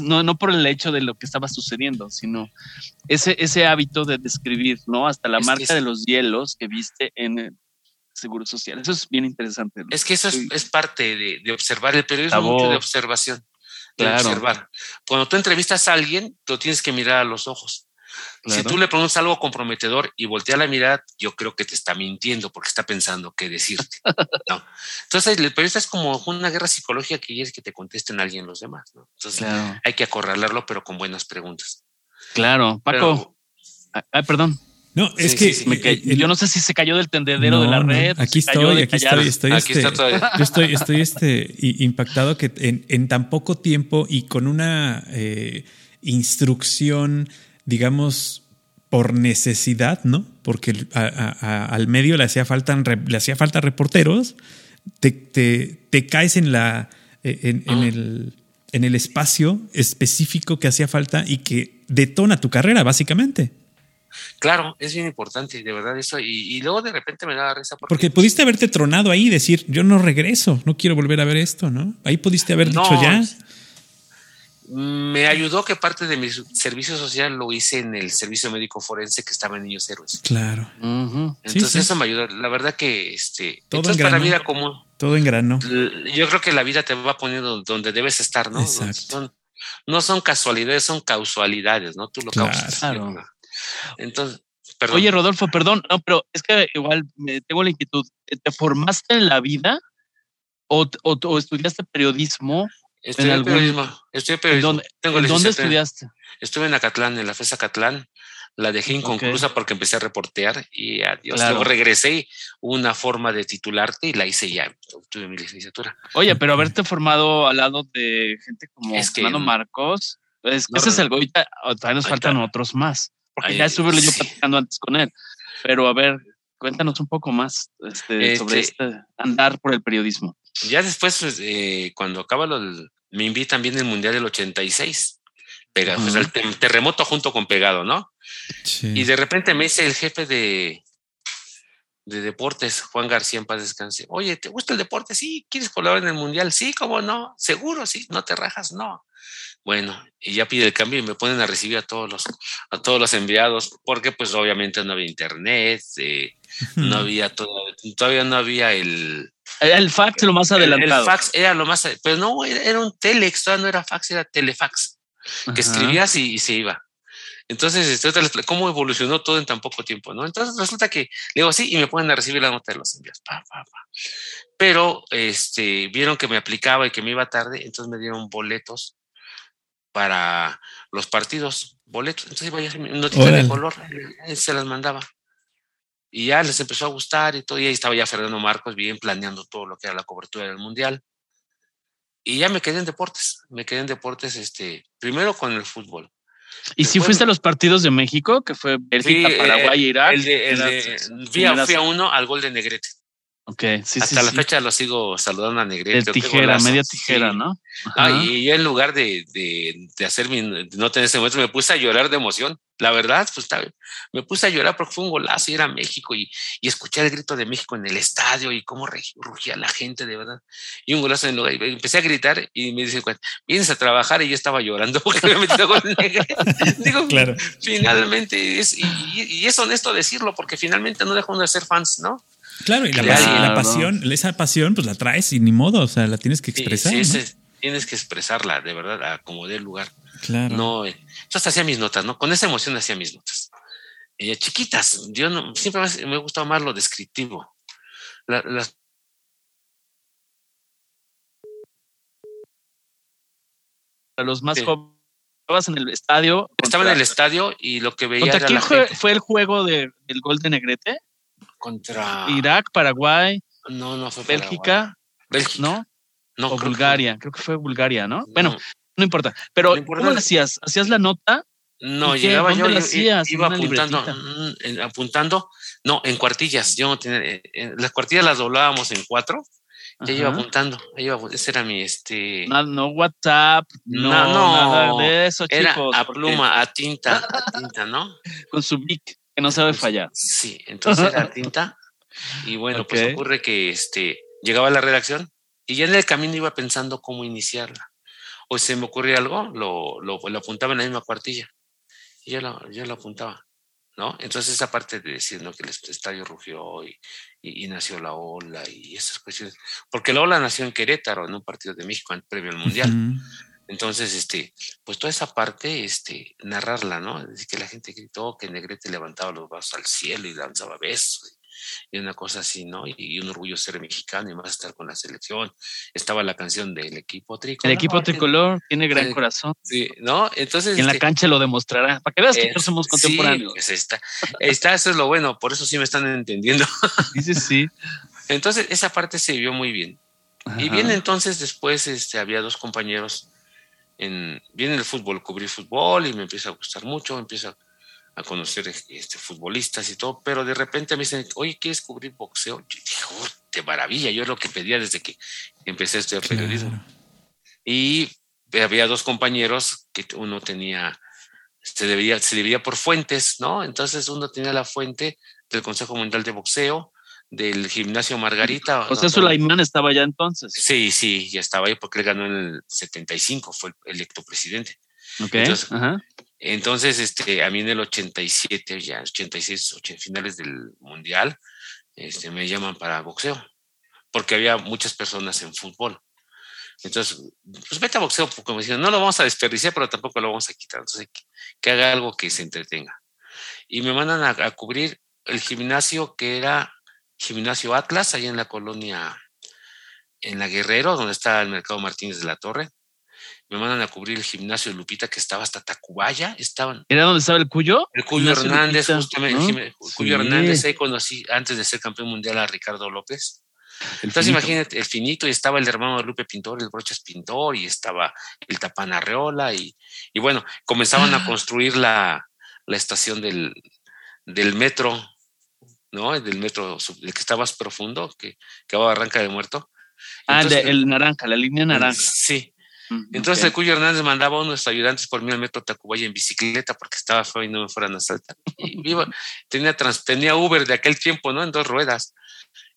no, no por el hecho de lo que estaba sucediendo, sino ese, ese hábito de describir, ¿no? Hasta la marca de los hielos que viste en el Seguro Social. Eso es bien interesante. Es que eso es, parte de, observar. El periodismo mucho de observación. Observar. Cuando tú entrevistas a alguien, tú tienes que mirar a los ojos. Si tú le preguntas algo comprometedor y voltea la mirada, yo creo que te está mintiendo porque está pensando qué decirte. ¿no? Entonces, el periodista es como una guerra psicológica que quieres que te contesten alguien los demás. ¿no? Entonces, hay que acorralarlo, pero con buenas preguntas. Claro, Paco. ay, perdón. No, es que yo no sé si se cayó del tendedero de la red. Aquí estoy, aquí estoy, estoy, aquí este, yo estoy, estoy este, impactado que en, en, tan poco tiempo y con una eh, instrucción digamos, por necesidad, ¿no? Porque al medio le hacía falta, le hacía falta reporteros, te, te, caes en, la, en, en, el, en el espacio específico que hacía falta y que detona tu carrera, básicamente. Claro, es bien importante, de verdad, eso. Y, luego de repente me da risa. Porque, porque pudiste haberte tronado ahí y decir, yo no regreso, no quiero volver a ver esto, ¿no? Ahí pudiste haber dicho ya me ayudó que parte de mi servicio social lo hice en el servicio médico forense que estaba en Niños Héroes. Claro. Entonces eso me ayudó. La verdad que este, todo entonces para la vida común. Todo en grano. Yo creo que la vida te va poniendo donde debes estar, ¿no? Son, no son casualidades, son causalidades, ¿no? Tú lo causas. Claro. Entonces, perdón. Oye, Rodolfo, perdón, no, pero es que igual me tengo la inquietud. ¿Te formaste en la vida o, o estudiaste periodismo Estudié periodismo. Estudié periodismo. ¿Dónde, Tengo ¿dónde estudiaste? Estuve en Acatlán, en la FES Acatlán. La dejé inconclusa porque empecé a reportear y adiós. Luego regresé una forma de titularte y la hice ya. Tuve mi licenciatura. Oye, pero haberte formado al lado de gente como es que, Fernando Marcos, pues, ese es el Goita. Todavía nos faltan otros más. Porque ya estuve yo platicando antes con él. Pero a ver, cuéntanos un poco más este, sobre este, este andar por el periodismo. Ya después, pues, eh, cuando acaba lo, me invitan bien el Mundial del 86. Pegado, pues, el terremoto junto con Pegado, ¿no? Y de repente me dice el jefe de, de deportes, Juan García en paz descanse. Oye, ¿te gusta el deporte? Sí, ¿quieres colaborar en el mundial? Sí, ¿cómo no? Seguro, sí, no te rajas, no. Bueno, y ya pide el cambio y me ponen a recibir a todos los, a todos los enviados, porque pues obviamente no había internet, eh, no había todo, todavía no había el, el fax lo más adelantado. El, fax era lo más, pero no, era, un telex, todavía no era fax, era telefax, que escribías y, se iba. Entonces, este, ¿cómo evolucionó todo en tan poco tiempo? ¿no? Entonces resulta que le digo sí y me ponen a recibir la nota de los envíos. Pero este, vieron que me aplicaba y que me iba tarde, entonces me dieron boletos para los partidos, boletos. Entonces iba a noticias de color, se las mandaba. Y ya les empezó a gustar y todo. Y ahí estaba ya Fernando Marcos bien planeando todo lo que era la cobertura del Mundial. Y ya me quedé en deportes. Me quedé en deportes, este, primero con el fútbol. ¿Y si fuiste a los partidos de México, que fue Bélgica, Paraguay, Irak? El de, el de, fui, a, uno al gol de Negrete. Ok, sí, Hasta la fecha lo sigo saludando a Negrete. De tijera, media tijera, ¿no? y yo en lugar de, de, de hacer mi, no tener ese momento, me puse a llorar de emoción. La verdad, pues me puse a llorar porque fue un golazo y era México y, y escuché el grito de México en el estadio y cómo rugía la gente, de verdad. Y un golazo en el lugar. Y empecé a gritar y me dicen, vienes a trabajar y yo estaba llorando porque me gol negro. Digo, claro. finalmente, es, y, y, es honesto decirlo porque finalmente no dejó de ser fans, ¿no? Claro, y la, pasión, esa pasión, pues la traes y ni modo, o sea, la tienes que expresar. Sí, tienes que expresarla, de verdad, a como dé lugar. Claro. No, eh, yo hasta hacía mis notas, ¿no? Con esa emoción hacía mis notas. Eh, chiquitas, yo no, siempre me ha gustado más lo descriptivo. las los más jóvenes estabas en el estadio. Estaba en el estadio y lo que veía. ¿Contra quién fue, fue, el juego de, del gol de Negrete? Contra Irak, Paraguay. No, no fue Bélgica. Bélgica. ¿No? No. O Bulgaria. Creo que fue Bulgaria, ¿no? Bueno, no importa. Pero, ¿cómo lo hacías? ¿Hacías la nota? No, llegaba yo, hacías? iba apuntando, mm, apuntando, no, en cuartillas, yo no tenía, eh, eh, las cuartillas las doblábamos en cuatro, ya iba apuntando, iba, ese era mi, este... No, WhatsApp, no, nada de eso, era chicos. a pluma, a tinta, a tinta, ¿no? Con su bic, que no sabe fallar. Sí, entonces era a tinta, y bueno, pues ocurre que, este, llegaba a la redacción, y ya en el camino iba pensando cómo iniciarla o se me ocurría algo, lo, lo, lo, apuntaba en la misma cuartilla. Y yo lo, yo lo apuntaba, ¿no? Entonces esa parte de decir, ¿no? Que el estadio rugió y, y, nació la ola y esas cuestiones. Porque la ola nació en Querétaro, en un partido de México, previo al Mundial. Entonces, este, pues toda esa parte, este, narrarla, ¿no? decir, que la gente gritó, que Negrete levantaba los brazos al cielo y lanzaba besos y una cosa así, ¿no? Y, un orgullo ser mexicano y más estar con la selección. Estaba la canción del equipo tricolor. El equipo tricolor tiene gran corazón. Sí, ¿no? Entonces. en la este cancha lo demostrará, para que veas que no somos contemporáneos. Sí, pues está, está, eso es lo bueno, por eso sí me están entendiendo. Sí, sí, Entonces, esa parte se vio muy bien. Y bien, entonces después este, había dos compañeros en, viene el fútbol, cubrir fútbol y me empieza a gustar mucho, empieza a conocer este, futbolistas y todo, pero de repente me dicen, oye, ¿quieres cubrir boxeo? Yo dije, de maravilla, yo es lo que pedía desde que empecé a estudiar periodismo. Y había dos compañeros que uno tenía, se debía, se dividía por fuentes, ¿no? Entonces uno tenía la fuente del Consejo Mundial de Boxeo, del gimnasio Margarita. O sea, Sulaimán estaba ya entonces. Sí, sí, ya estaba ahí porque él ganó en el 75, fue el electo presidente. Ok, ajá. Entonces, este, a mí en el 87, ya 86, 80, finales del mundial, este, me llaman para boxeo, porque había muchas personas en fútbol. Entonces, pues vete a boxeo, porque me decían, no lo vamos a desperdiciar, pero tampoco lo vamos a quitar. Entonces, que, haga algo que se entretenga. Y me mandan a, a, cubrir el gimnasio que era Gimnasio Atlas, ahí en la colonia, en la Guerrero, donde está el Mercado Martínez de la Torre me mandan a cubrir el gimnasio de Lupita que estaba hasta Tacubaya, estaban. ¿Era donde estaba el Cuyo? El Cuyo Hernández, justamente, Cuyo Hernández, ahí conocí antes de ser campeón mundial a Ricardo López. Entonces imagínate, el finito, y estaba el hermano de Lupe Pintor, el Brochas Pintor, y estaba el Tapán Arreola, y, y bueno, comenzaban a construir la, la estación del, del metro, ¿no? Del metro, el que estaba más profundo, que, que va a Barranca de Muerto. ah, el naranja, la línea naranja. Sí, entonces el Cuyo Hernández mandaba a unos ayudantes por mí al metro Tacubaya en bicicleta porque estaba feo y no me fueran a saltar. Y tenía, trans, tenía Uber de aquel tiempo, ¿no? En dos ruedas.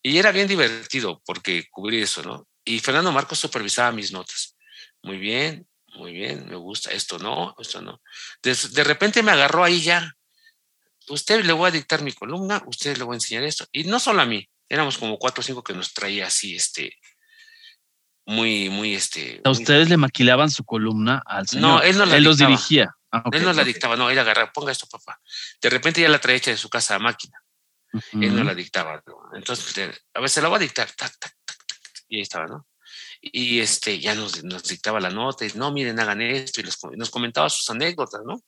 Y era bien divertido porque cubrí eso, ¿no? Y Fernando Marcos supervisaba mis notas. Muy bien, muy bien, me gusta. Esto no, esto no. De, de repente me agarró ahí ya. Usted le voy a dictar mi columna, usted le voy a enseñar esto. Y no solo a mí, éramos como cuatro o cinco que nos traía así, este, muy, muy este. ¿A ustedes le maquilaban su columna al señor? No, él no la Él los dirigía. Ah, él no la dictaba, no, él agarraba, ponga esto, papá. De repente ya la traía hecha de su casa a máquina. Él no la dictaba. Entonces, a veces la va a dictar, tac, tac, tac, y ahí estaba, ¿no? Y este, ya nos, nos dictaba la nota, y no, miren, hagan esto, y nos comentaba sus anécdotas, ¿no?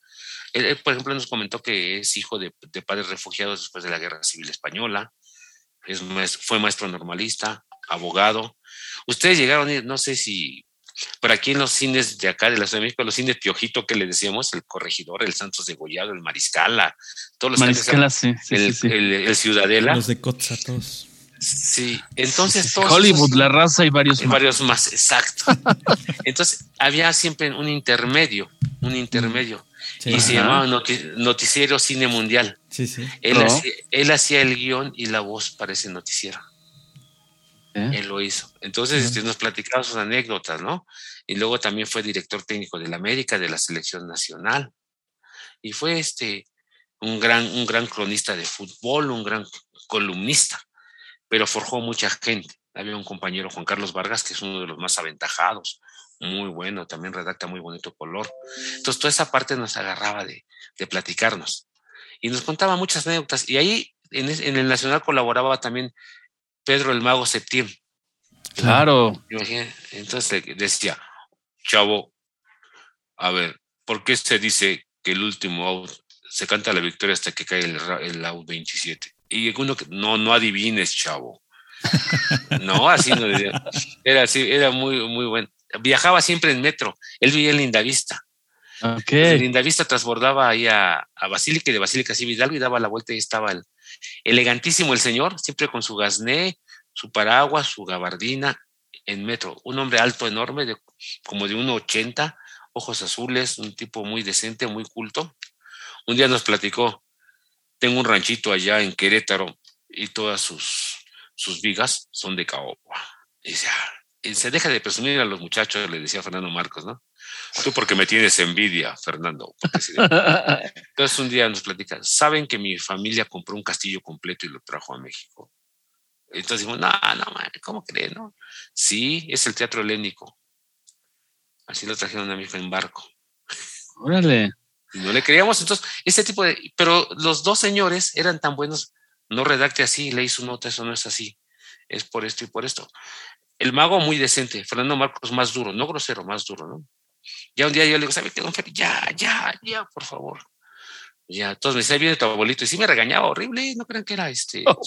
Él, por ejemplo, nos comentó que es hijo de, de padres refugiados después de la Guerra Civil Española, es, fue maestro normalista, abogado, Ustedes llegaron, no sé si por aquí en los cines de acá de la Ciudad de México, los cines Piojito que le decíamos, el Corregidor, el Santos de Gollado, el Mariscala, todos los Mariscala, sí, el, El, Ciudadela. Los de Cotza, todos. Sí, entonces Hollywood, la raza y varios más. Varios más, exacto. entonces había siempre un intermedio, un intermedio. y se llamaba Noticiero Cine Mundial. Sí, sí. Él, hacía, el guion y la voz para ese noticiero. ¿Eh? Él lo hizo. Entonces este, nos platicaba sus anécdotas, ¿no? Y luego también fue director técnico de la América, de la selección nacional. Y fue este un gran, un gran cronista de fútbol, un gran columnista pero forjó mucha gente. Había un compañero, Juan Carlos Vargas, que es uno de los más aventajados, muy bueno, también redacta muy bonito color. Entonces, toda esa parte nos agarraba de, platicarnos. Y nos contaba muchas anécdotas. Y ahí, en, el Nacional, colaboraba también Pedro el Mago Septiembre. Claro. Entonces decía, chavo, a ver, ¿por qué se dice que el último out se canta la victoria hasta que cae el, el out 27? Y uno que no, no adivines, chavo. no, así no Era así, era muy, muy bueno. Viajaba siempre en metro. Él vivía en Lindavista. Okay. Lindavista transbordaba ahí a, a Basílica y de Basílica así Vidalgo y daba la vuelta y estaba el elegantísimo el señor, siempre con su gasné, su paraguas, su gabardina en metro. Un hombre alto, enorme, de, como de 1,80, ojos azules, un tipo muy decente, muy culto. Un día nos platicó, tengo un ranchito allá en Querétaro y todas sus, sus vigas son de caoba. Y, se deja de presumir a los muchachos, le decía Fernando Marcos, ¿no? Tú porque me tienes envidia, Fernando. Entonces un día nos platica, ¿saben que mi familia compró un castillo completo y lo trajo a México? Entonces dijimos, no, no, ¿cómo creen? No? Sí, es el Teatro Helénico. Así lo trajeron a México en barco. Órale no le creíamos. Entonces, ese tipo de. Pero los dos señores eran tan buenos. No redacte así, leí su nota, eso no es así. Es por esto y por esto. El mago muy decente, Fernando Marcos más duro, no grosero, más duro, ¿no? Ya un día yo le digo, ¿sabe qué, don Felipe? Ya, ya, ya, por favor. Ya, entonces me decía, viene tu abuelito, y sí me regañaba horrible, no crean que era este. Oh,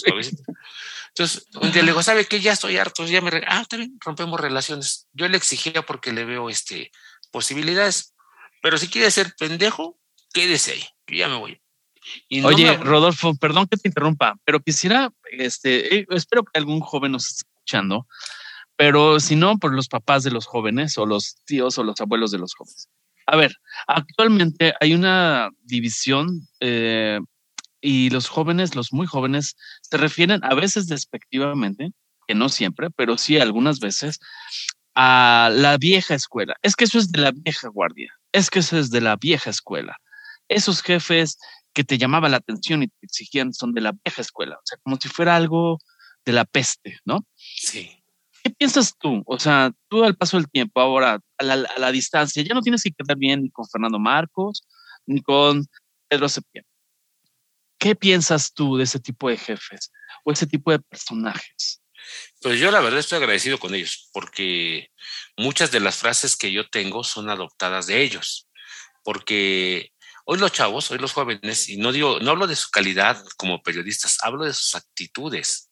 entonces, un día le digo, ¿sabe qué? Ya estoy harto, ya me Ah, está bien, rompemos relaciones. Yo le exigía porque le veo este, posibilidades. Pero si quiere ser pendejo, quédese ahí, yo ya me voy. Oye, Rodolfo, perdón que te interrumpa, pero quisiera, este, eh, espero que algún joven nos esté escuchando, pero si no, por los papás de los jóvenes o los tíos o los abuelos de los jóvenes. A ver, actualmente hay una división eh, y los jóvenes, los muy jóvenes, se refieren a veces despectivamente, que no siempre, pero sí algunas veces, a la vieja escuela. Es que eso es de la vieja guardia es que eso es de la vieja escuela. Esos jefes que te llamaban la atención y te exigían son de la vieja escuela, o sea, como si fuera algo de la peste, ¿no? Sí. ¿Qué piensas tú? O sea, tú al paso del tiempo, ahora, a la, distancia, ya no tienes que quedar bien ni con Fernando Marcos, ni con Pedro Septiembre. ¿Qué piensas tú de ese tipo de jefes o ese tipo de personajes? Pues yo la verdad estoy agradecido con ellos porque muchas de las frases que yo tengo son adoptadas de ellos. Porque hoy los chavos, hoy los jóvenes, y no digo, no hablo de su calidad como periodistas, hablo de sus actitudes.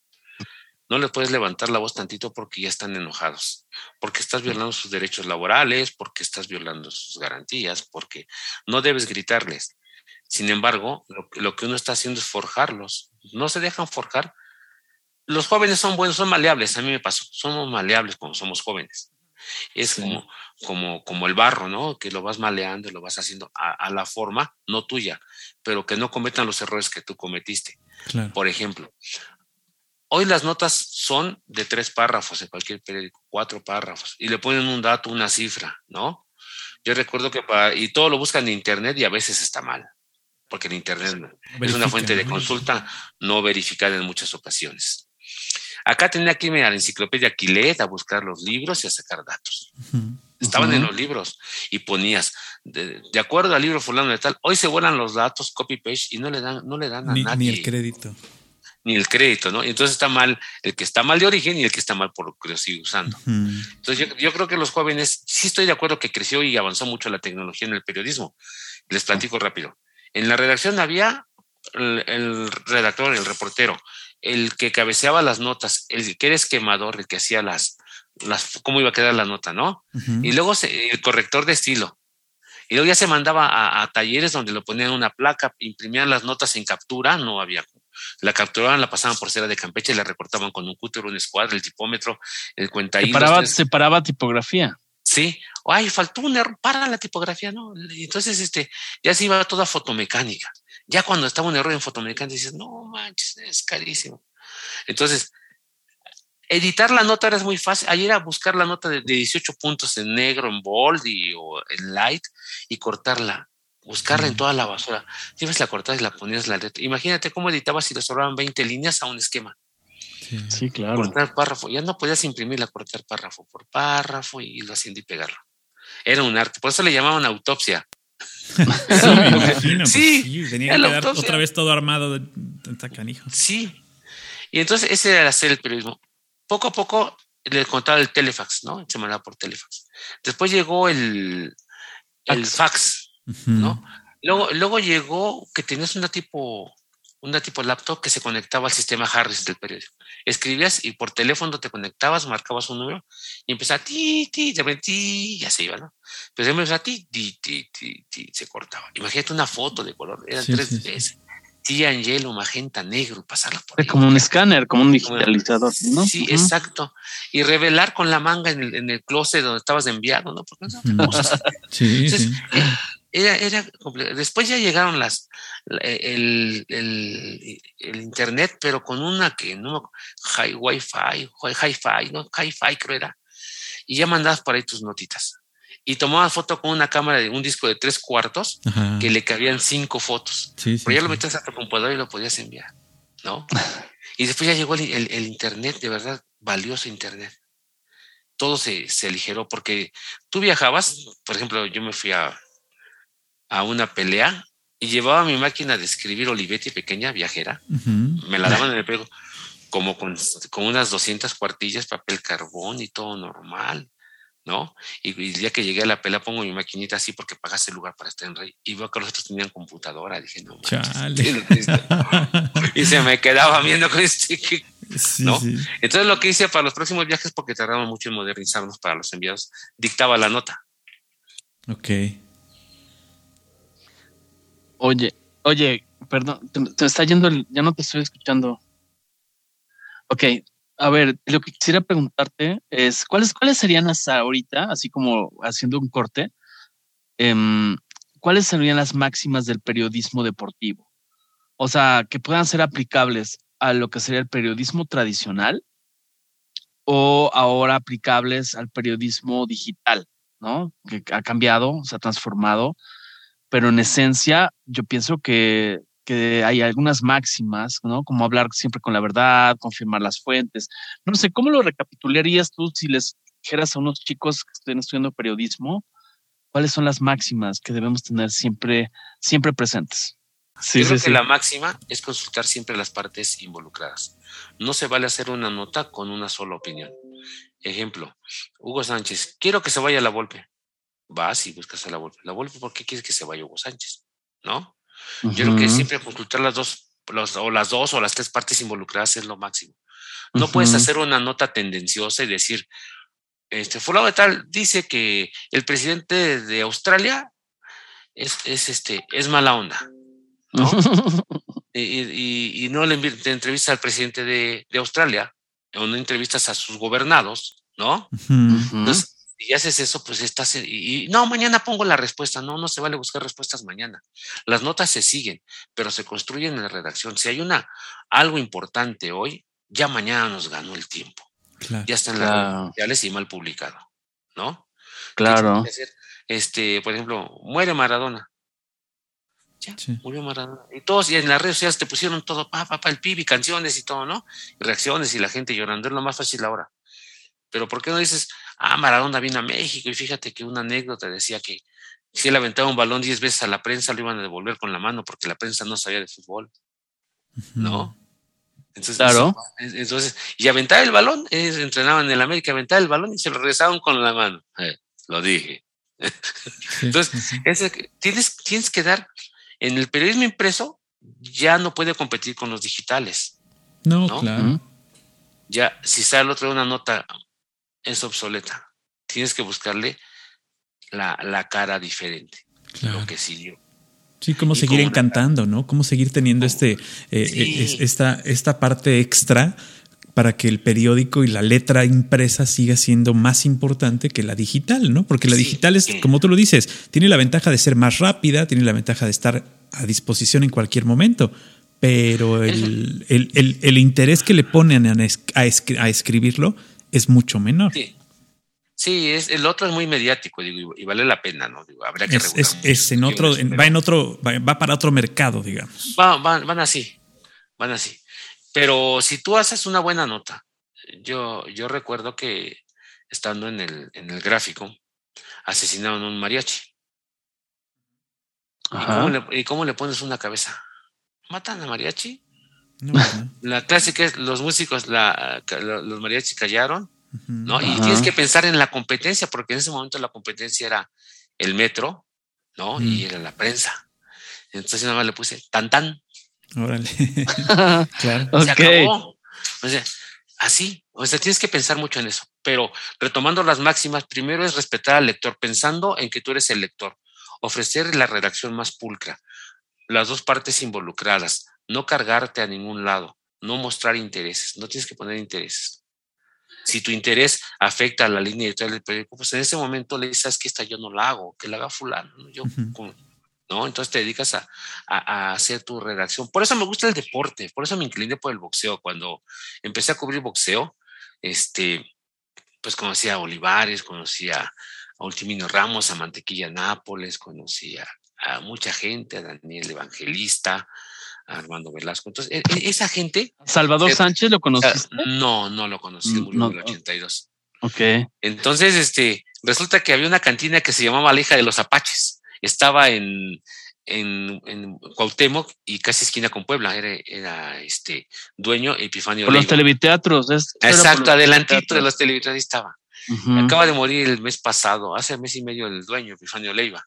No le puedes levantar la voz tantito porque ya están enojados, porque estás violando sus derechos laborales, porque estás violando sus garantías, porque no debes gritarles. Sin embargo, lo que uno está haciendo es forjarlos. No se dejan forjar los jóvenes son buenos, son maleables, a mí me pasó, somos maleables cuando somos jóvenes. Es como, como, como el barro, ¿no? Que lo vas maleando, lo vas haciendo a, la forma, no tuya, pero que no cometan los errores que tú cometiste. Por ejemplo, hoy las notas son de tres párrafos en cualquier periódico, cuatro párrafos, y le ponen un dato, una cifra, ¿no? Yo recuerdo que para, y todo lo buscan en internet y a veces está mal, porque en internet es una fuente de consulta no verificada en muchas ocasiones. Acá tenía que irme a la enciclopedia Quilet a buscar los libros y a sacar datos. Estaban en los libros y ponías, de, acuerdo al libro fulano de tal, hoy se vuelan los datos, copy paste y no le dan, no le dan a nadie. Ni el crédito. Ni el crédito, ¿no? Y entonces está mal el que está mal de origen y el que está mal por lo que lo sigue usando. Entonces yo, yo, creo que los jóvenes, sí estoy de acuerdo que creció y avanzó mucho la tecnología en el periodismo. Les platico rápido. En la redacción había el redactor, el reportero, el que cabeceaba las notas, el que era esquemador, el que hacía las, las cómo iba a quedar la nota, ¿no? Y luego el corrector de estilo. Y luego ya se mandaba a, talleres donde lo ponían una placa, imprimían las notas en captura, no había La capturaban, la pasaban por cera de Campeche, la recortaban con un cúter, un escuadra, el tipómetro, el cuenta Separaba, separaba tipografía. Sí, ay, faltó un error, para la tipografía, ¿no? Entonces, este, ya se iba toda fotomecánica. Ya cuando estaba un error en fotomecánica, dices, no manches, es carísimo. Entonces, editar la nota era muy fácil. Ayer era buscar la nota de, 18 puntos en negro, en bold y, o en light y cortarla buscarla en toda la basura. Tienes la cortada y la ponías la letra. Imagínate cómo editabas si le sobraban 20 líneas a un esquema. Sí, claro. Cortar párrafo. Ya no podías imprimirla, cortar párrafo por párrafo y lo haciendo y pegarlo. Era un arte. Por eso le llamaban autopsia. sí, me imagino. Sí, tenía que quedar otra vez todo armado de, canijo. Sí. Y entonces ese era hacer el periodismo. Poco a poco le contaba el telefax, ¿no? Se mandaba por telefax. Después llegó el, el fax ¿no? Luego, luego llegó que tenías una tipo, una tipo laptop que se conectaba al sistema Harris del periódico. Escribías y por teléfono te conectabas, marcabas un número y empezaba ti, ti, de ti, ya se iba, ¿no? Pero empezaba ti, ti, ti, ti, ti, se cortaba. Imagínate una foto de color, eran tres veces. Sí, angelo, magenta, negro, pasarla por ahí. Como un escáner, como un digitalizador, ¿no? Sí, exacto. Y revelar con la manga en el, en el closet donde estabas enviado, ¿no? Porque no, sí, sí. Eh, era, era Después ya llegaron las el, el, el, internet, pero con una que no high wifi, hi-fi, no hi-fi creo era. Y ya mandabas por ahí tus notitas. Y tomabas foto con una cámara de un disco de tres cuartos que le cabían cinco fotos. Sí, pero ya lo metías a tu computador y lo podías enviar, ¿no? y después ya llegó el, el, internet, de verdad, valioso internet. Todo se, se aligeró porque tú viajabas, por ejemplo, yo me fui a, a una pelea y llevaba mi máquina de escribir Olivetti pequeña, viajera. Me la daban en el pego como con, con, unas 200 cuartillas, papel carbón y todo normal, ¿no? Y, el día que llegué a la pelea pongo mi maquinita así porque pagaste el lugar para estar en rey. Y veo que los otros tenían computadora. Dije, no. y se me quedaba viendo con este. ¿no? Entonces lo que hice para los próximos viajes, porque tardaba mucho en modernizarnos para los enviados, dictaba la nota. Ok. Oye, oye, perdón, te, está yendo, ya no te estoy escuchando. Ok, a ver, lo que quisiera preguntarte es, ¿cuáles, cuáles serían hasta ahorita, así como haciendo un corte, em, cuáles serían las máximas del periodismo deportivo? O sea, que puedan ser aplicables a lo que sería el periodismo tradicional o ahora aplicables al periodismo digital, ¿no? Que ha cambiado, se ha transformado pero en esencia yo pienso que, hay algunas máximas, ¿no? Como hablar siempre con la verdad, confirmar las fuentes. No sé, ¿cómo lo recapitularías tú si les dijeras a unos chicos que estén estudiando periodismo? ¿Cuáles son las máximas que debemos tener siempre, siempre presentes? Sí, Yo creo que la máxima es consultar siempre las partes involucradas. No se vale hacer una nota con una sola opinión. Ejemplo, Hugo Sánchez, quiero que se vaya a la golpe vas y buscas a la Volpe. La Volpe, ¿por qué quieres que se vaya Hugo Sánchez? ¿No? Yo creo que siempre consultar las dos, o las dos o las tres partes involucradas es lo máximo. No puedes hacer una nota tendenciosa y decir, este, fulano de tal dice que el presidente de Australia es, es este, es mala onda, ¿no? y, y, no le entrevistas al presidente de, de Australia, o no entrevistas a sus gobernados, ¿no? Entonces, y haces eso, pues estás, y, no, mañana pongo la respuesta, no, no se vale buscar respuestas mañana. Las notas se siguen, pero se construyen en la redacción. Si hay una, algo importante hoy, ya mañana nos ganó el tiempo. ya está en las redes sociales y mal publicado, ¿no? Claro. Este, por ejemplo, muere Maradona. Ya, murió Maradona. Y todos, y en las redes sociales te pusieron todo, pa, pa, pa, el pibi, canciones y todo, ¿no? reacciones y la gente llorando, es lo más fácil ahora. Pero ¿por qué no dices, ah, Maradona vino a México y fíjate que una anécdota decía que si él aventaba un balón diez veces a la prensa, lo iban a devolver con la mano porque la prensa no sabía de fútbol. ¿No? Entonces, claro. entonces, y aventar el balón, ellos entrenaban en el América, aventar el balón y se lo regresaban con la mano. Eh, lo dije. entonces, tienes, tienes que dar, en el periodismo impreso, ya no puede competir con los digitales. No, claro. Ya, si sale otra una nota es obsoleta. Tienes que buscarle la, cara diferente, lo que siguió. Sí, cómo seguir encantando, ¿no? Cómo seguir teniendo este, eh, esta, esta parte extra para que el periódico y la letra impresa siga siendo más importante que la digital, ¿no? Porque la digital es, como tú lo dices, tiene la ventaja de ser más rápida, tiene la ventaja de estar a disposición en cualquier momento, pero el, el, interés que le ponen a, escribirlo es mucho menor. Sí. Sí, es, el otro es muy mediático, digo, y, vale la pena, ¿no? Digo, habría que es, es, en otro, va en otro, va, para otro mercado, digamos. van así, van así. Pero si tú haces una buena nota, yo, yo recuerdo que estando en el, en el gráfico, asesinaron a un mariachi. ¿Y cómo, le, pones una cabeza? ¿Matan a mariachi? La clásica es, los músicos, la, los mariachi callaron, ¿no? Y tienes que pensar en la competencia, porque en ese momento la competencia era el metro, ¿no? Y era la prensa. Entonces nada más le puse tan tan. Órale. claro. Se acabó. O sea, así. O sea, tienes que pensar mucho en eso. Pero retomando las máximas, primero es respetar al lector, pensando en que tú eres el lector. Ofrecer la redacción más pulcra. Las dos partes involucradas. No cargarte a ningún lado. No mostrar intereses. No tienes que poner intereses. Si tu interés afecta a la línea editorial del periódico, pues en ese momento le dices que esta yo no la hago, que la haga fulano. Yo, ¿no? Entonces te dedicas a, hacer tu redacción. Por eso me gusta el deporte, por eso me incliné por el boxeo. Cuando empecé a cubrir boxeo, este, pues conocí a Olivares, conocí a, Ultimino Ramos, a Mantequilla Nápoles, conocí a, mucha gente, a Daniel Evangelista, a Armando Velasco. Entonces, e, e, esa gente. ¿Salvador Sánchez lo conociste? No, no lo conocí, mm, murió en el 82. Ok. Entonces, este, resulta que había una cantina que se llamaba La hija de los Apaches estaba en, en, en, Cuauhtémoc y casi esquina con Puebla, era, era este dueño Epifanio. Por los televiteatros. Exacto, adelantito de los televiteatros estaba. Acaba de morir el mes pasado, hace mes y medio el dueño, Epifanio Leiva.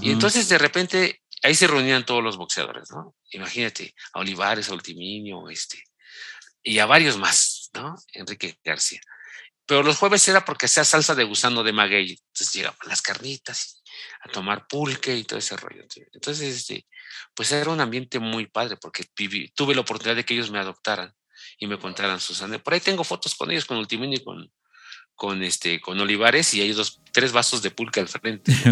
Y entonces de repente ahí se reunían todos los boxeadores, ¿no? Imagínate, a Olivares, a Ultiminio, este, y a varios más, ¿no? Enrique García. Pero los jueves era porque hacía salsa de gusano de maguey. Entonces llegaban las carnitas a tomar pulque y todo ese rollo. Entonces, este, pues era un ambiente muy padre porque tuve la oportunidad de que ellos me adoptaran y me contaran sus anécdotas. Por ahí tengo fotos con ellos, con Ultimino y con, con, este, con Olivares y hay dos, tres vasos de pulque al frente.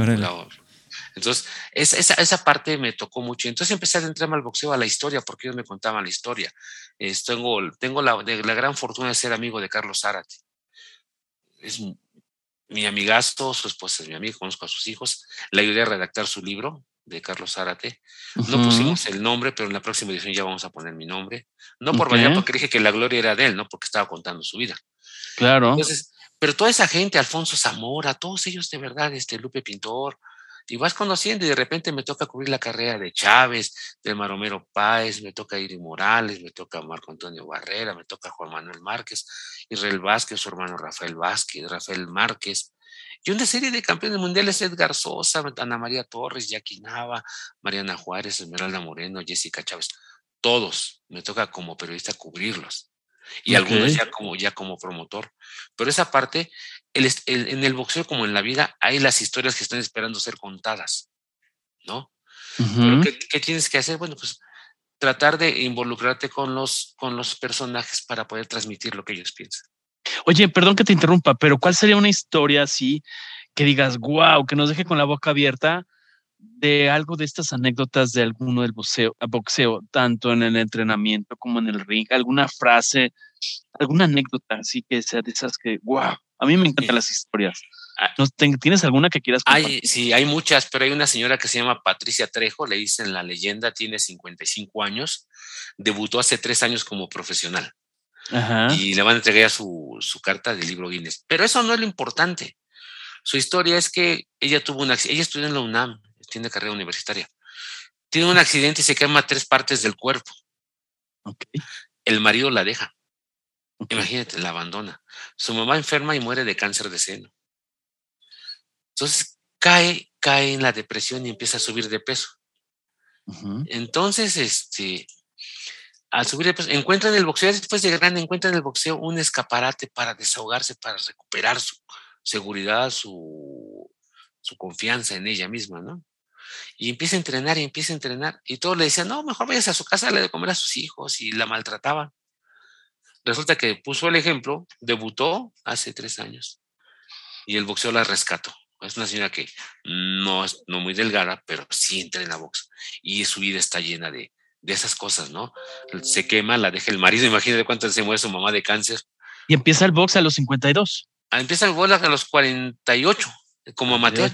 Entonces, esa, esa, parte me tocó mucho. Entonces empecé a adentrarme al boxeo, a la historia, porque ellos me contaban la historia. tengo tengo la, la, gran fortuna de ser amigo de Carlos Zárate. Es mi amigazo, su esposa es mi amiga, conozco a sus hijos, le ayudé a redactar su libro de Carlos Zárate. No pusimos el nombre, pero en la próxima edición ya vamos a poner mi nombre. No por okay. porque dije que la gloria era de él, no porque estaba contando su vida. Claro. Entonces, pero toda esa gente, Alfonso Zamora, todos ellos de verdad, este Lupe Pintor, y vas conociendo y de repente me toca cubrir la carrera de Chávez, de Maromero Páez, me toca Iri Morales, me toca Marco Antonio Barrera, me toca Juan Manuel Márquez, Israel Vázquez, su hermano Rafael Vázquez, Rafael Márquez, y una serie de campeones mundiales, Edgar Sosa, Ana María Torres, Jackie Nava, Mariana Juárez, Esmeralda Moreno, Jessica Chávez, todos, me toca como periodista cubrirlos. Y algunos ya como, ya como promotor. Pero esa parte en el boxeo como en la vida hay las historias que están esperando ser contadas, ¿no? ¿qué, tienes que hacer? Bueno, pues tratar de involucrarte con los, con los personajes para poder transmitir lo que ellos piensan. Oye, perdón que te interrumpa, pero ¿cuál sería una historia así que digas, wow, que nos deje con la boca abierta de algo de estas anécdotas de alguno del boxeo, boxeo tanto en el entrenamiento como en el ring? ¿Alguna frase, alguna anécdota así que sea de esas que, wow, a mí me encantan las historias. Ah. ¿Tienes alguna que quieras Hay, sí, hay muchas, pero hay una señora que se llama Patricia Trejo, le dicen la leyenda, tiene 55 años, debutó hace tres años como profesional. Y le van a entregar su, su carta del libro Guinness. Pero eso no es lo importante. Su historia es que ella tuvo un accidente, ella estudió en la UNAM, tiene carrera universitaria. Tiene un accidente y se quema tres partes del cuerpo. El marido la deja. Imagínate, la abandona. Su mamá enferma y muere de cáncer de seno. Entonces cae, cae en la depresión y empieza a subir de peso. Entonces, este, al subir de peso, encuentra en el boxeo, después de grande, encuentra en el boxeo un escaparate para desahogarse, para recuperar su seguridad, su, su confianza en ella misma, ¿no? Y empieza a entrenar y empieza a entrenar. Y todos le decían, no, mejor vayas a su casa, le de comer a sus hijos y la maltrataban. Resulta que puso el ejemplo, debutó hace tres años y el boxeo la rescató. Es una señora que no es no muy delgada, pero sí entra en la box. Y su vida está llena de, de esas cosas, ¿no? Se quema, la deja el marido, imagínate cuánto se muere su mamá de cáncer. Y empieza el box a los 52. Ah, empieza el box a los 48, como amateur.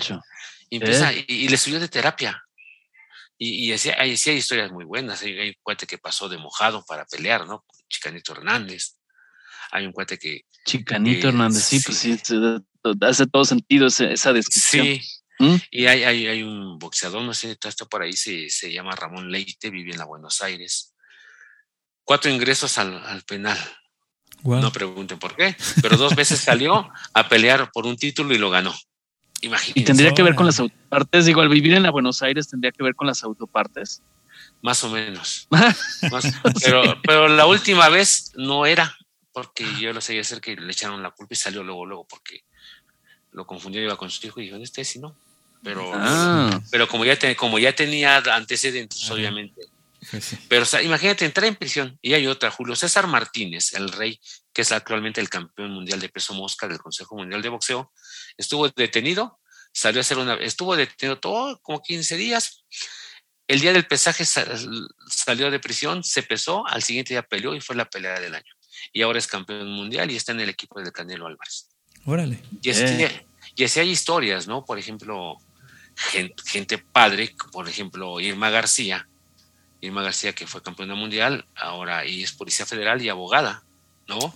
Y, empieza, eh. y, le subió de terapia. Y, y así, hay, hay historias muy buenas. Hay, un cuate que pasó de mojado para pelear, ¿no? Chicanito Hernández. Hay un cuate que. Chicanito Hernández, sí, pues sí, hace todo sentido esa, descripción. Sí. ¿Mm? Y hay, hay, hay, un boxeador, no sé, está por ahí, se, se, llama Ramón Leite, vive en la Buenos Aires. Cuatro ingresos al, al penal. No pregunten por qué, pero dos veces salió a pelear por un título y lo ganó. Imagínense. Y tendría que ver con las autopartes. Digo, al vivir en la Buenos Aires tendría que ver con las autopartes. Más o menos. pero, pero la última vez no era, porque yo lo sabía hacer que le echaron la culpa y salió luego, luego, porque lo confundió, iba con su hijo y dijo, este sí no. Pero, ah. pero como, ya como ya tenía antecedentes, obviamente. Pero imagínate entrar en prisión. Y hay otra, Julio César Martínez, el rey, que es actualmente el campeón mundial de peso mosca del Consejo Mundial de Boxeo, estuvo detenido, salió a hacer una, estuvo detenido todo como 15 días. El día del pesaje salió de prisión, se pesó, al siguiente día peleó y fue la pelea del año. Y ahora es campeón mundial y está en el equipo del Canelo Álvarez. Órale. Y así, hay historias, ¿no? Por ejemplo, gente, padre, por ejemplo, Irma García. Irma García, que fue campeona mundial, ahora y es policía federal y abogada. ¿No?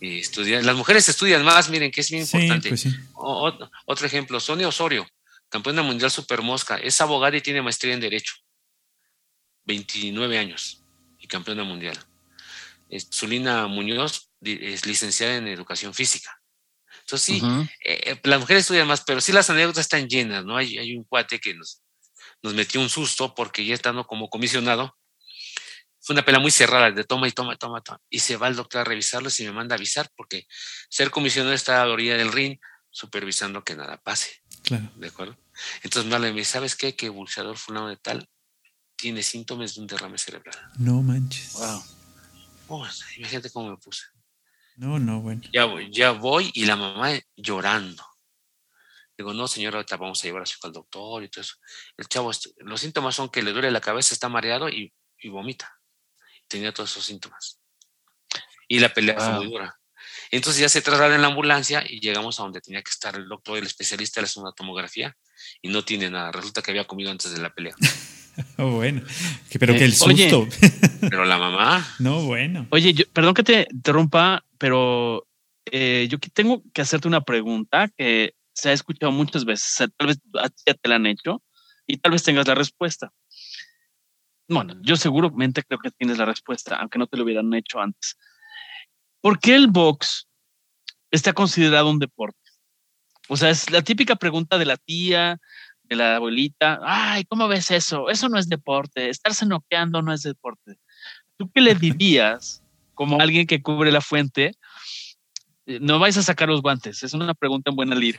Y estudian, las mujeres estudian más, miren que es muy importante. Pues otro, ejemplo, Sonia Osorio, campeona mundial super mosca, es abogada y tiene maestría en Derecho. 29 años y campeona mundial. Zulina Muñoz es licenciada en Educación Física. Entonces sí, eh, eh, las mujeres estudian más, pero sí las anécdotas están llenas, ¿no? Hay, hay un cuate que nos, nos metió un susto porque ya estando como comisionado, fue una pelea muy cerrada, de toma y toma, toma, toma. Y se va el doctor a revisarlo y me manda a avisar porque ser comisionado está a la orilla del ring supervisando que nada pase. Claro. ¿De acuerdo? Entonces me dice, ¿sabes qué? Que el fulano de tal tiene síntomas de un derrame cerebral. No manches. Wow. Oh, imagínate cómo me puse. No, no, bueno. Ya voy, ya voy y la mamá llorando. Digo, no, señora, ahorita vamos a llevar a su hijo al doctor y todo eso. El chavo, este, los síntomas son que le duele la cabeza, está mareado y vomita tenía todos esos síntomas. Y la pelea fue muy dura. Entonces ya se traslada en la ambulancia y llegamos a donde tenía que estar el doctor, el especialista de la segunda tomografía, y no tiene nada. Resulta que había comido antes de la pelea. oh, bueno, pero que el eh, susto. pero la mamá. No, bueno. Oye, perdón que te interrumpa, pero eh, yo tengo que hacerte una pregunta que se ha escuchado muchas veces. tal vez ya te la han hecho y tal vez tengas la respuesta. Bueno, yo seguramente creo que tienes la respuesta, aunque no te lo hubieran hecho antes. ¿Por qué el box está considerado un deporte? O sea, es la típica pregunta de la tía, de la abuelita. Ay, ¿cómo ves eso? Eso no es deporte. Estarse noqueando no es deporte. ¿Tú qué le dirías como alguien que cubre la fuente? Eh, no vais a sacar los guantes. Es una pregunta en buena lid.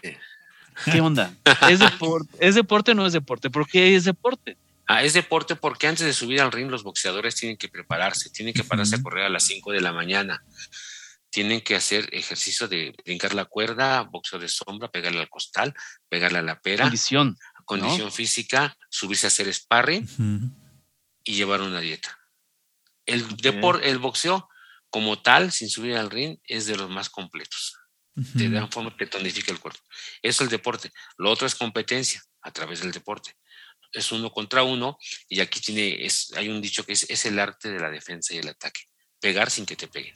¿Qué onda? ¿Es deporte? ¿Es deporte o no es deporte? ¿Por qué es deporte? Ah, es deporte porque antes de subir al ring los boxeadores tienen que prepararse, tienen que pararse a correr a las 5 de la mañana, tienen que hacer ejercicio de brincar la cuerda, boxeo de sombra, pegarle al costal, pegarle a la pera. Condición. Condición física, subirse a hacer sparring y llevar una dieta. El, deporte, el boxeo como tal, sin subir al ring, es de los más completos. Te dan forma que tonifica el cuerpo. Eso es el deporte. Lo otro es competencia a través del deporte es uno contra uno y aquí tiene, es, hay un dicho que es, es el arte de la defensa y el ataque. Pegar sin que te peguen.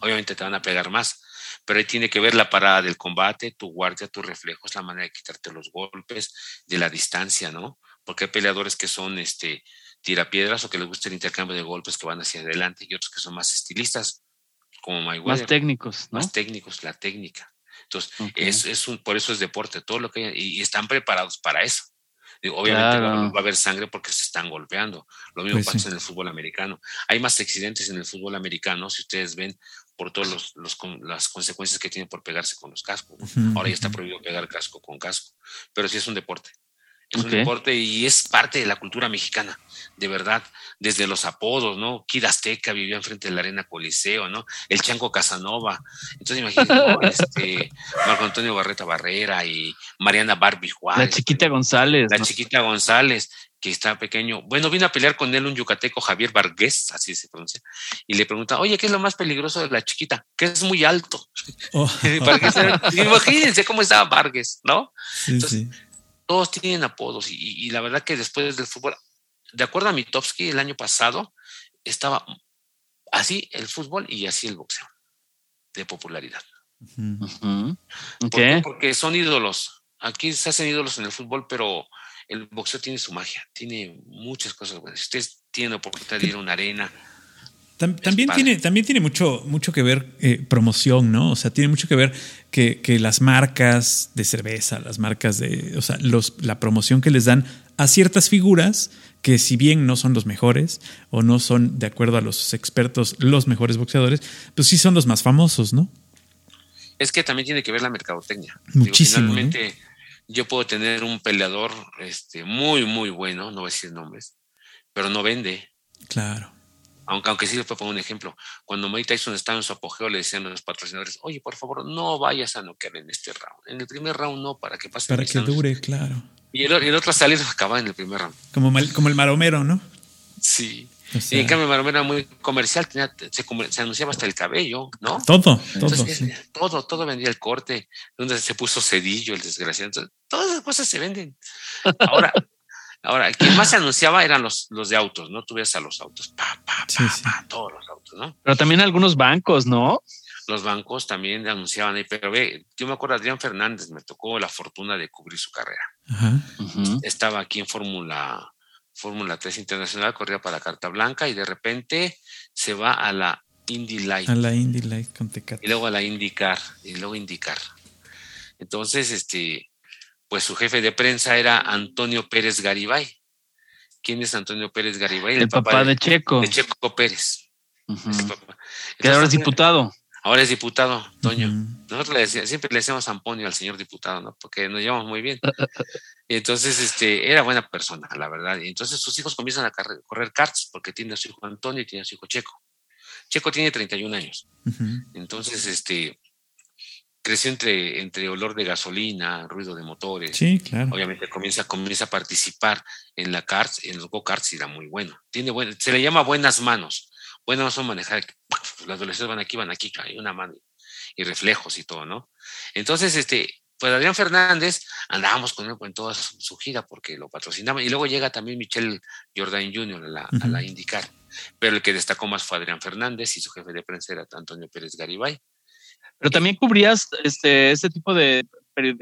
Obviamente te van a pegar más, pero ahí tiene que ver la parada del combate, tu guardia, tus reflejos, la manera de quitarte los golpes, de la distancia, ¿no? Porque hay peleadores que son este, tirapiedras o que les gusta el intercambio de golpes que van hacia adelante y otros que son más estilistas, como Mayweather. Más técnicos, ¿no? Más técnicos, la técnica. Entonces, es, es un, por eso es deporte, todo lo que y están preparados para eso obviamente va, a haber sangre porque se están golpeando. Lo mismo pues pasa en el fútbol americano. Hay más accidentes en el fútbol americano, si ustedes ven, por todas las consecuencias que tiene por pegarse con los cascos. Ahora ya está prohibido pegar casco con casco, pero sí es un deporte. Es un deporte y es parte de la cultura mexicana, de verdad, desde los apodos, ¿no? Kid Azteca vivió enfrente de la Arena Coliseo, ¿no? El Chanco Casanova. Entonces imagínate, este, Marco Antonio Barreta Barrera y Mariana Barbie Juárez. La chiquita González. La chiquita González, que está pequeño. Bueno, vino a pelear con él un yucateco, Javier Vargas, así se pronuncia, y le pregunta, oye, ¿qué es lo más peligroso de la chiquita? Que es muy alto. Oh. imagínense cómo estaba Vargas, ¿no? Sí, sí todos tienen apodos y, la verdad que después del fútbol, de acuerdo a Mitowski, el año pasado estaba así el fútbol y así el boxeo de popularidad. Porque son ídolos. Aquí se hacen ídolos en el fútbol, pero el boxeo tiene su magia, tiene muchas cosas buenas. Ustedes tienen la oportunidad de ir a una arena, también tiene, también tiene mucho, mucho que ver eh, promoción, ¿no? O sea, tiene mucho que ver que, las marcas de cerveza, las marcas de, o sea, los, la promoción que les dan a ciertas figuras que si bien no son los mejores o no son, de acuerdo a los expertos, los mejores boxeadores, pues sí son los más famosos, ¿no? Es que también tiene que ver la mercadotecnia. Muchísimo. finalmente, yo puedo tener un peleador este, muy, muy bueno, no voy a decir nombres, pero no vende. Claro. Aunque, aunque sí les puedo poner un ejemplo. Cuando Mike Tyson estaba en su apogeo, le decían a los patrocinadores, oye, por favor, no vayas a noquear en este round. En el primer round no, para que pase. Para que dure, claro. Y el, el otro salir acababa en el primer round. Como, como el maromero, ¿no? Sí. y en cambio, maromero era muy comercial, se, anunciaba hasta el cabello, ¿no? Todo, todo. Todo, todo vendía el corte, donde se puso cedillo, el desgraciado. todas esas cosas se venden. Ahora, Ahora, quien más se anunciaba eran los, los de autos, ¿no? Tú ves a los autos, pa, pa, pa, todos los autos, ¿no? Pero también algunos bancos, ¿no? Los bancos también anunciaban ahí, pero ve, yo me acuerdo, Adrián Fernández me tocó la fortuna de cubrir su carrera. Estaba aquí en Fórmula Fórmula 3 Internacional, corría para Carta Blanca y de repente se va a la Indy Light. A la Indy Light con Tecate. Y luego a la IndyCar, y luego IndyCar. Entonces, este, pues su jefe de prensa era Antonio Pérez Garibay. ¿Quién es Antonio Pérez Garibay? El, papá, de, Checo. De Checo Pérez. que ahora es diputado. Ahora es diputado, Toño. Nosotros le siempre le decíamos Amponio al señor diputado, ¿no? Porque nos llevamos muy bien. y entonces, este, era buena persona, la verdad. Y entonces sus hijos comienzan a correr karts porque tiene a su hijo Antonio y tiene a su hijo Checo. Checo tiene 31 años. Entonces, este, creció entre, entre olor de gasolina, ruido de motores. Sí, claro. Obviamente comienza, comienza a participar en la karts, en los go-karts y era muy bueno. Tiene buen, se le llama buenas manos. Buenas son manejar. Los adolescentes van aquí, van aquí, hay una mano y reflejos y todo, ¿no? Entonces, este, pues Adrián Fernández, andábamos con él en toda su, gira porque lo patrocinaba. Y luego llega también Michelle Jordan Jr. a la, a la indicar. Pero el que destacó más fue Adrián Fernández y su jefe de prensa era Antonio Pérez Garibay. Pero también cubrías este, este tipo de,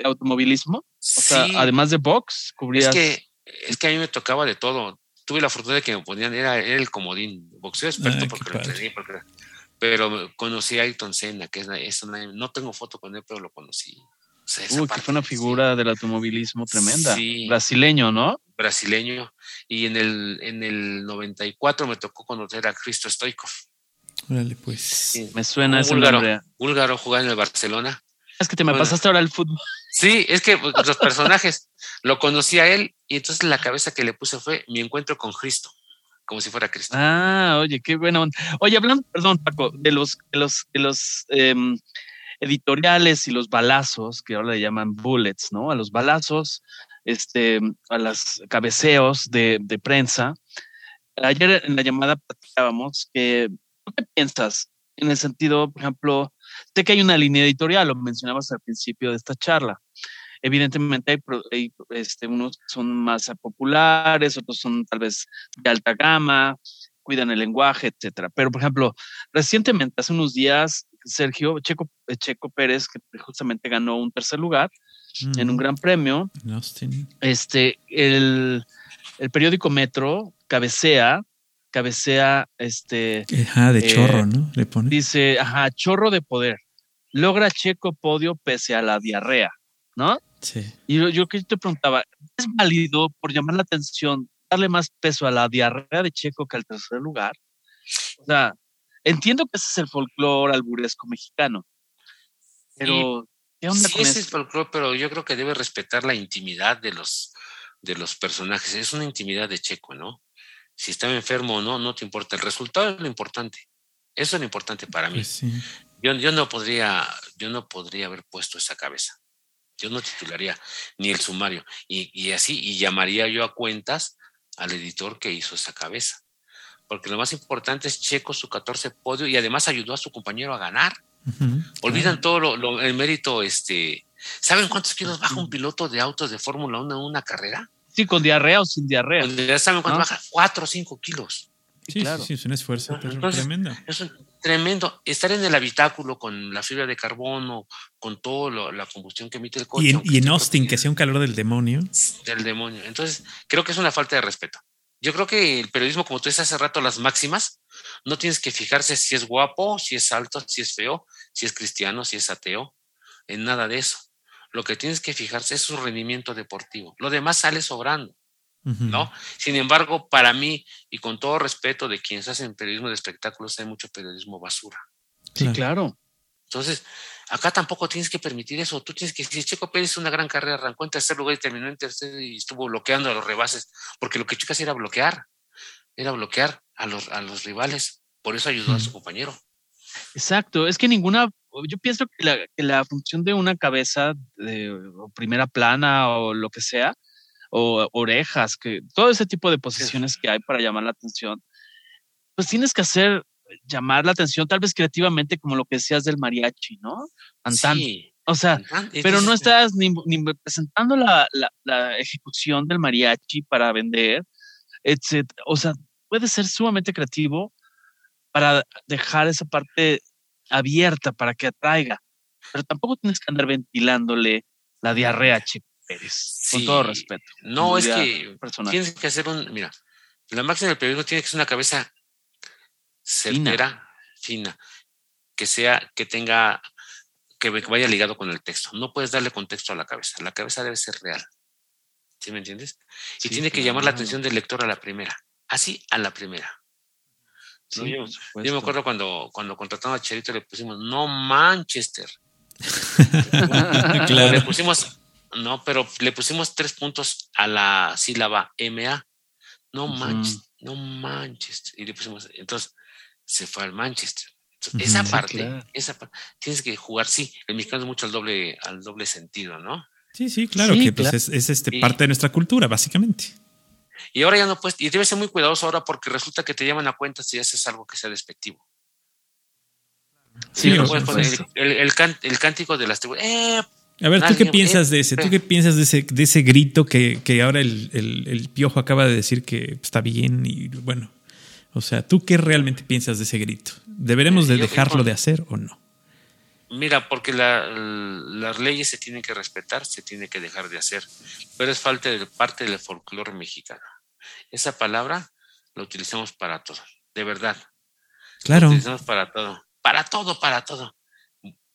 automovilismo. O sea, además de box, cubrías. Es que, es que a mí me tocaba de todo. Tuve la fortuna de que me ponían, era, el comodín, boxeo experto ah, porque lo entrené, pero conocí a Ayrton Senna, que es, no tengo foto con él, pero lo conocí. Uy, que fue una figura del automovilismo tremenda. Sí, Brasileño, ¿no? Brasileño. Y en el, en el 94 me tocó conocer a Cristo Stoikov. Órale, pues. me suena ese búlgaro, Búlgaro jugaba en el Barcelona. Es que te me pasaste ahora el fútbol. Sí, es que pues, los personajes lo conocí a él y entonces la cabeza que le puse fue mi encuentro con Cristo, como si fuera Cristo. Ah, oye, qué buena Oye, hablando, perdón, Paco, de los, de los, de los em, editoriales y los balazos, que ahora le llaman bullets, ¿no? A los balazos, este, a los cabeceos de, de prensa. Ayer en la llamada platicábamos que qué piensas en el sentido, por ejemplo, sé que hay una línea editorial, lo mencionabas al principio de esta charla. Evidentemente hay, este, unos que son más populares, otros son tal vez de alta gama, cuidan el lenguaje, etcétera. Pero, por ejemplo, recientemente, hace unos días, Sergio Checo, Checo Pérez, que justamente ganó un tercer lugar en un gran premio, este, el, el periódico Metro cabecea cabecea este. Ajá, de chorro, eh, ¿no? Le pone. Dice, ajá, chorro de poder. Logra Checo podio pese a la diarrea, ¿no? Sí. Y yo, yo que te preguntaba, ¿es válido por llamar la atención darle más peso a la diarrea de Checo que al tercer lugar? O sea, entiendo que ese es el folclore alburesco mexicano, pero ¿qué onda sí, ese es el folclore, pero yo creo que debe respetar la intimidad de los de los personajes. Es una intimidad de Checo, ¿no? Si estaba enfermo o no, no te importa. El resultado es lo importante. Eso es lo importante para mí. Pues yo, yo, no podría, yo no podría haber puesto esa cabeza. Yo no titularía ni el sumario. Y, y así, y llamaría yo a cuentas al editor que hizo esa cabeza. Porque lo más importante es Checo su 14 podio y además ayudó a su compañero a ganar. Olvidan todo lo, el mérito, este. ¿Saben cuántos kilos baja un piloto de autos de Fórmula 1 en una carrera? Sí, con diarrea o sin diarrea. ¿Saben cuánto baja? Cuatro o cinco kilos. Sí, claro. sí, es un esfuerzo tremendo. Es tremendo. Estar en el habitáculo con la fibra de carbono, con toda la combustión que emite el coche. Y en, Austin, que sea un calor del demonio. Del demonio. Entonces, creo que es una falta de respeto. Yo creo que el periodismo, como tú dices hace rato, las máximas, no tienes que fijarse si es guapo, si es alto, si es feo, si es cristiano, si es ateo, en nada de eso. Lo que tienes que fijarse es su rendimiento deportivo. Lo demás sale sobrando, ¿no? Sin embargo, para mí, y con todo respeto de quienes hacen periodismo de espectáculos, hay mucho periodismo basura. Sí, claro. Entonces, acá tampoco tienes que permitir eso. Tú tienes que decir, Checo Pérez hizo una gran carrera, arrancó en tercer lugar y terminó en tercer y estuvo bloqueando a los rebases, porque lo que hacía era bloquear, era bloquear a los, a los rivales. Por eso ayudó a su compañero. Exacto, es que ninguna, yo pienso que la, que la función de una cabeza de primera plana o lo que sea, o orejas, que todo ese tipo de posiciones que hay para llamar la atención, pues tienes que hacer llamar la atención, tal vez creativamente, como lo que decías del mariachi, ¿no? Sí. O sea, pero no estás ni, presentando la, la, ejecución del mariachi para vender, etc. O sea, puede ser sumamente creativo para dejar esa parte abierta para que atraiga, pero tampoco tienes que andar ventilándole la diarrea a Chico Pérez, con todo respeto. No, es que tienes que hacer un, mira, la máxima del periodismo tiene que ser una cabeza certera, fina. que sea, que tenga, que vaya ligado con el texto. No puedes darle contexto a la cabeza. La cabeza debe ser real. ¿Sí me entiendes? Y tiene que llamar la atención del lector a la primera. Así a la primera. Yo, me acuerdo cuando, cuando contratamos a Cherito le pusimos no Manchester. claro. Le pusimos, no, pero le pusimos tres puntos a la sílaba MA. No Manchester, no Manchester. Y le pusimos, entonces, se fue al Manchester. esa parte, esa tienes que jugar, sí, el mexicano es mucho al doble, al doble sentido, ¿no? Sí, sí, claro, que pues es, este parte de nuestra cultura, básicamente. Y ahora ya no puedes, y debes ser muy cuidadoso ahora porque resulta que te llaman a cuenta si haces algo que sea despectivo. Sí, no puedes poner el, el, cántico de las tribus. Eh, a ver, ¿tú qué piensas de ese? ¿Tú qué piensas de ese, de ese grito que, que ahora el, el, piojo acaba de decir que está bien y bueno, o sea, ¿tú qué realmente piensas de ese grito? ¿Deberemos de dejarlo de hacer o no? Mira, porque las leyes se tienen que respetar, se tiene que dejar de hacer, pero es falta de parte del folclore mexicano. Esa palabra la utilizamos para todo, de verdad. Claro. La utilizamos para todo, para todo, para todo.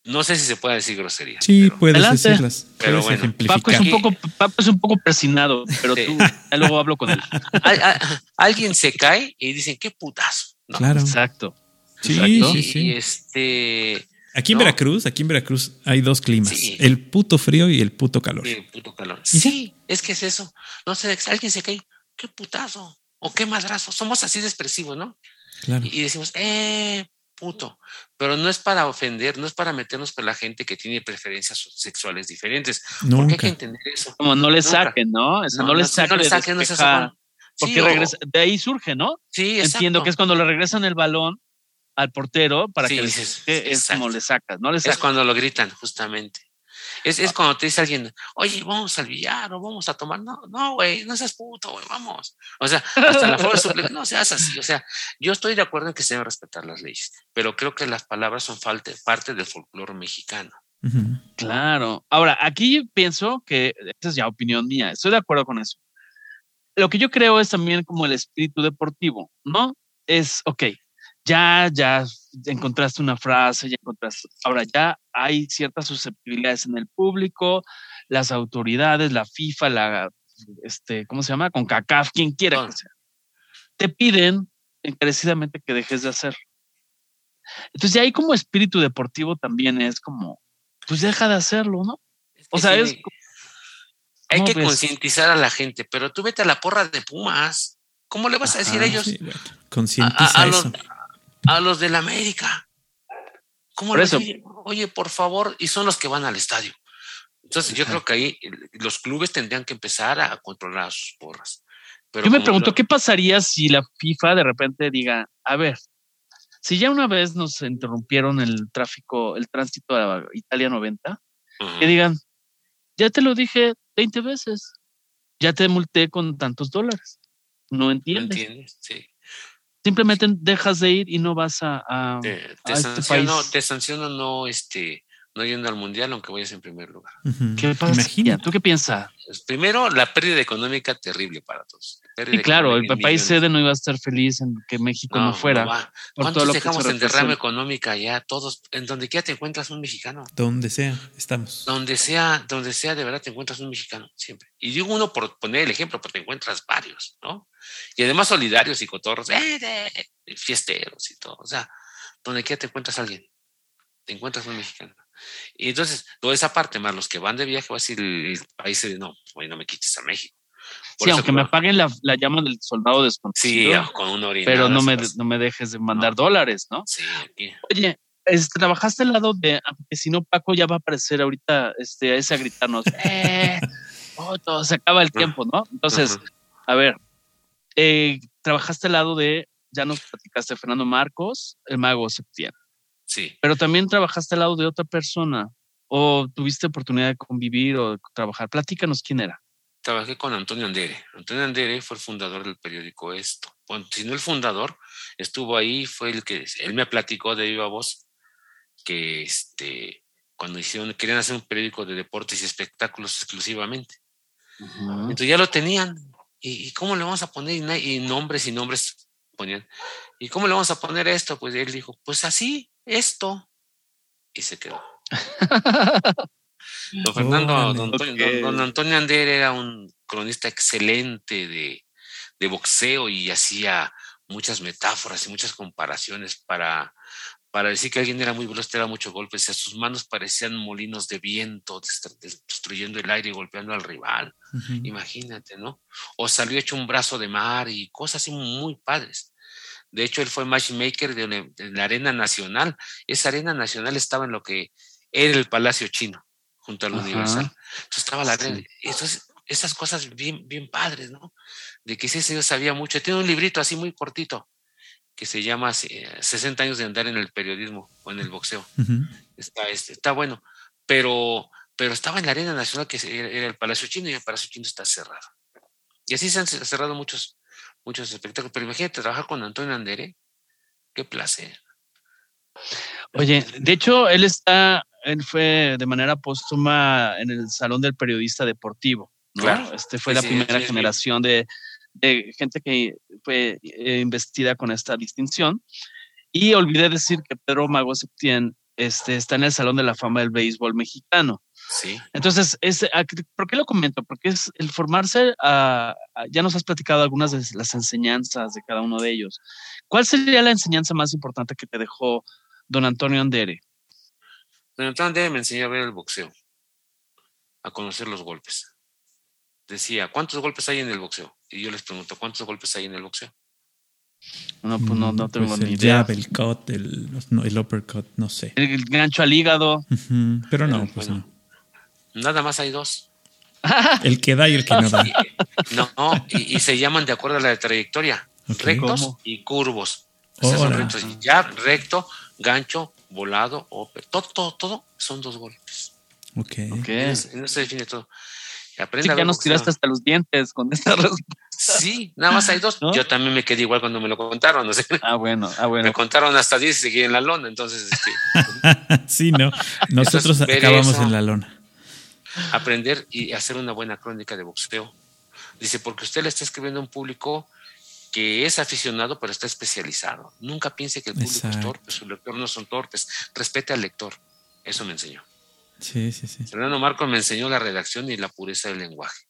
No sé si se puede decir grosería. Sí, puedes decirlas. Pero bueno, Paco es, un poco, Paco es un poco persinado, pero tú, luego hablo con él. alguien se cae y dicen, qué putazo. Claro. Exacto. Sí, sí, sí. Y este. Aquí en Veracruz, aquí en Veracruz hay dos climas, el puto frío y el puto calor. el puto calor. Sí, es que es eso. No sé, alguien se cae, qué putazo o qué madrazo. Somos así de expresivos, ¿no? Claro. Y, decimos, eh, puto. Pero no es para ofender, no es para meternos con la gente que tiene preferencias sexuales diferentes. Porque hay que entender eso. Como no le saquen, ¿no? no, le saquen. No le saquen porque regresa, de ahí surge, ¿no? Sí, Entiendo que es cuando le regresan el balón al portero para que, es como le sacas, ¿no? Le Es cuando lo gritan, justamente. Es, es, cuando te dice alguien, oye, vamos al billar o vamos a tomar. No, no, güey, no seas puto, güey, vamos. O sea, hasta la fuerza no seas así. O sea, yo estoy de acuerdo en que se deben respetar las leyes, pero creo que las palabras son parte del folclore mexicano. Claro. Ahora, aquí pienso que, esa es ya opinión mía, estoy de acuerdo con eso. Lo que yo creo es también como el espíritu deportivo, ¿no? Es, ok, ya, ya encontraste una frase, ya encontraste, ahora ya hay ciertas susceptibilidades en el público, las autoridades, la FIFA, la, este, ¿cómo se llama? Con CACAF, quien quiera que sea, te piden encarecidamente que dejes de hacer. Entonces, ya ahí como espíritu deportivo también es como, pues deja de hacerlo, ¿no? o sea, es, hay que concientizar a la gente, pero tú vete a la porra de Pumas. ¿Cómo le vas a decir a ellos? Concientiza a, los, a los de la América. ¿Cómo decir? Oye, por favor, y son los que van al estadio. Entonces, yo creo que ahí los clubes tendrían que empezar a controlar sus porras. Pero yo me pregunto, ¿qué pasaría si la FIFA de repente diga, a ver, si ya una vez nos interrumpieron el tráfico, el tránsito a Italia 90, que digan, ya te lo dije 20 veces, ya te multé con tantos dólares. No entiendes. No entiendes, sí. Simplemente dejas de ir y no vas a, te, este sanciono, Te sanciono no, este, no yendo al mundial, aunque vayas en primer lugar. ¿Qué pasa? Imagina. ¿Tú qué piensas? Pues, primero, la pérdida económica terrible para todos. Y claro, el país sede no iba a estar feliz en que México no, fuera. No ¿Cuántos dejamos en derrama económica ya? Todos, en donde quiera te encuentras un mexicano. Donde sea, estamos. Donde sea, donde sea, de verdad te encuentras un mexicano, siempre. Y digo uno por poner el ejemplo, porque te encuentras varios, ¿no? Y además solidarios y cotorros, eh, fiesteros y todo. O sea, donde quiera te encuentras alguien. Te encuentras un mexicano. Y entonces, toda esa parte, más los que van de viaje, va a decir el país, no, hoy no me quites a México. sí, aunque me paguen la, llama del soldado desconocido. Sí, con un orinal. Pero no me, no me dejes de mandar dólares, ¿no? Sí, Oye, trabajaste al lado de, porque si no, Paco ya va a aparecer ahorita este, ese a gritarnos, eh, oh, todo, se acaba el tiempo, ¿no? Entonces, a ver, eh, trabajaste al lado de, ya nos platicaste, Fernando Marcos, el mago Septiembre. Sí. Pero también trabajaste al lado de otra persona o tuviste oportunidad de convivir o trabajar. Platícanos quién era. Trabajé con Antonio Andere. Antonio Andere fue el fundador del periódico Esto. si no el fundador, estuvo ahí, fue el que él me platicó de viva voz que este cuando hicieron, querían hacer un periódico de deportes y espectáculos exclusivamente. Entonces ya lo tenían. ¿Y, cómo le vamos a poner? Y, nombres y nombres ponían. ¿Y cómo le vamos a poner esto? Pues él dijo, pues así, esto. Y se quedó. don Fernando, don, Antonio Ander era un cronista excelente de, de boxeo y hacía muchas metáforas y muchas comparaciones para, para decir que alguien era muy veloz, era muchos golpes, y sus manos parecían molinos de viento, destruyendo el aire y golpeando al rival. Imagínate, ¿no? O salió hecho un brazo de mar y cosas así muy padres. De hecho, él fue matchmaker de, la Arena Nacional. Esa Arena Nacional estaba en lo que era el Palacio Chino, junto al Universal. Entonces estaba la arena. Entonces, esas cosas bien, bien padres, ¿no? De que ese señor sabía mucho. Tiene un librito así muy cortito que se llama 60 años de andar en el periodismo o en el boxeo. está, este, está bueno, pero, pero estaba en la Arena Nacional que era el Palacio Chino y el Palacio Chino está cerrado. Y así se han cerrado muchos, muchos espectáculos. Pero imagínate trabajar con Antonio Andere, qué placer. Oye, de hecho, él está, él fue de manera póstuma en el Salón del Periodista Deportivo. Claro. Este fue la primera generación de, de, gente que fue eh, investida con esta distinción. Y olvidé decir que Pedro Mago Septién este, está en el Salón de la Fama del Béisbol Mexicano. Sí. Entonces, es, ¿por qué lo comento? Porque es el formarse, ya nos has platicado algunas de las enseñanzas de cada uno de ellos. ¿Cuál sería la enseñanza más importante que te dejó don Antonio Andere? Don Antonio Andere me enseñó a ver el boxeo, a conocer los golpes. Decía, ¿cuántos golpes hay en el boxeo? Y yo les pregunto, ¿cuántos golpes hay en el boxeo? No, pues no, no tengo pues ni idea. el cut, el, el, uppercut, no sé. El gancho al hígado. Pero no, pues no. Nada más hay dos. el que da y el que no da. No, y, se llaman de acuerdo a la trayectoria. Rectos y curvos. Ya recto, gancho, volado. Todo, todo, todo son dos golpes. Ok. okay. No, se define todo. Aprende sí, ya nos tiraste hasta los dientes con esta respuesta. Sí, nada más hay dos. Yo también me quedé igual cuando me lo contaron. No sé. Ah, bueno, ah, bueno. Me contaron hasta 10 y seguí en la lona. Entonces, este, sí, no. Nosotros acabamos en la lona. Aprender y hacer una buena crónica de boxeo. Dice, porque usted le está escribiendo a un público que es aficionado, pero está especializado. Nunca piense que el público es torpe, sus lectores no son torpes. Respete al lector. Eso me enseñó. Sí, sí, sí. Fernando Marco me enseñó la redacción y la pureza del lenguaje.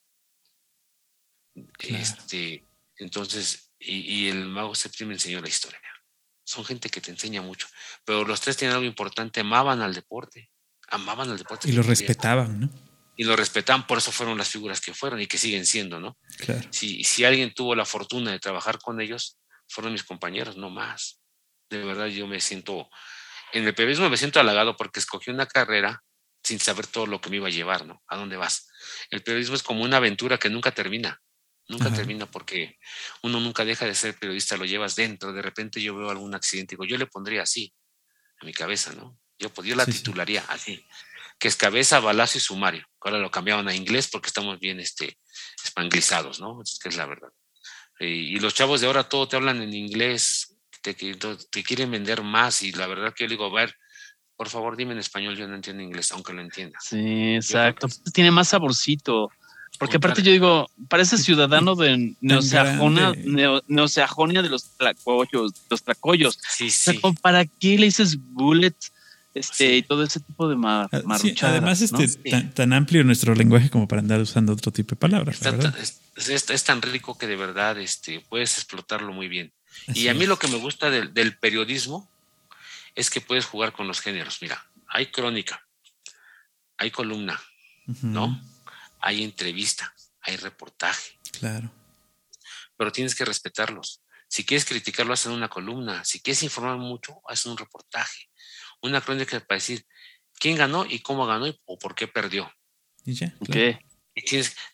Este, entonces, y, el mago Septiembre me enseñó la historia. Son gente que te enseña mucho. Pero los tres tienen algo importante, amaban al deporte. Amaban al deporte. Y lo respetaban, ¿no? Y lo respetaban, por eso fueron las figuras que fueron y que siguen siendo, ¿no? Claro. Si, si alguien tuvo la fortuna de trabajar con ellos, fueron mis compañeros, no más. De verdad, yo me siento, en el periodismo me siento halagado porque escogí una carrera sin saber todo lo que me iba a llevar, ¿no? ¿A dónde vas? El periodismo es como una aventura que nunca termina. Nunca termina porque uno nunca deja de ser periodista, lo llevas dentro. De repente yo veo algún accidente, digo, yo le pondría así a mi cabeza, ¿no? Yo, yo la titularía así que es cabeza, balazo y sumario. Ahora lo cambiaban a inglés porque estamos bien este, espanglizados, ¿no? Es que es la verdad. Y, los chavos de ahora todo te hablan en inglés, te, te, quieren vender más y la verdad que yo digo, a ver, por favor dime en español, yo no entiendo inglés, aunque lo entienda. Sí, exacto. Tiene más saborcito. Porque aparte yo digo, parece ciudadano de Neoceajonia, de los tlacoyos, los tlacoyos. Sí, sí. ¿Para qué le dices bullet este, y todo ese tipo de mar, ah, además, este, tan, amplio nuestro lenguaje como para andar usando otro tipo de palabras. es, tan rico que de verdad este, puedes explotarlo muy bien. y a mí lo que me gusta del, periodismo es que puedes jugar con los géneros. Mira, hay crónica, hay columna, ¿no? Hay entrevista, hay reportaje. Claro. Pero tienes que respetarlos. Si quieres criticarlo, haz una columna. Si quieres informar mucho, haz un reportaje una crónica para decir quién ganó y cómo ganó o por qué perdió. ¿Y ya?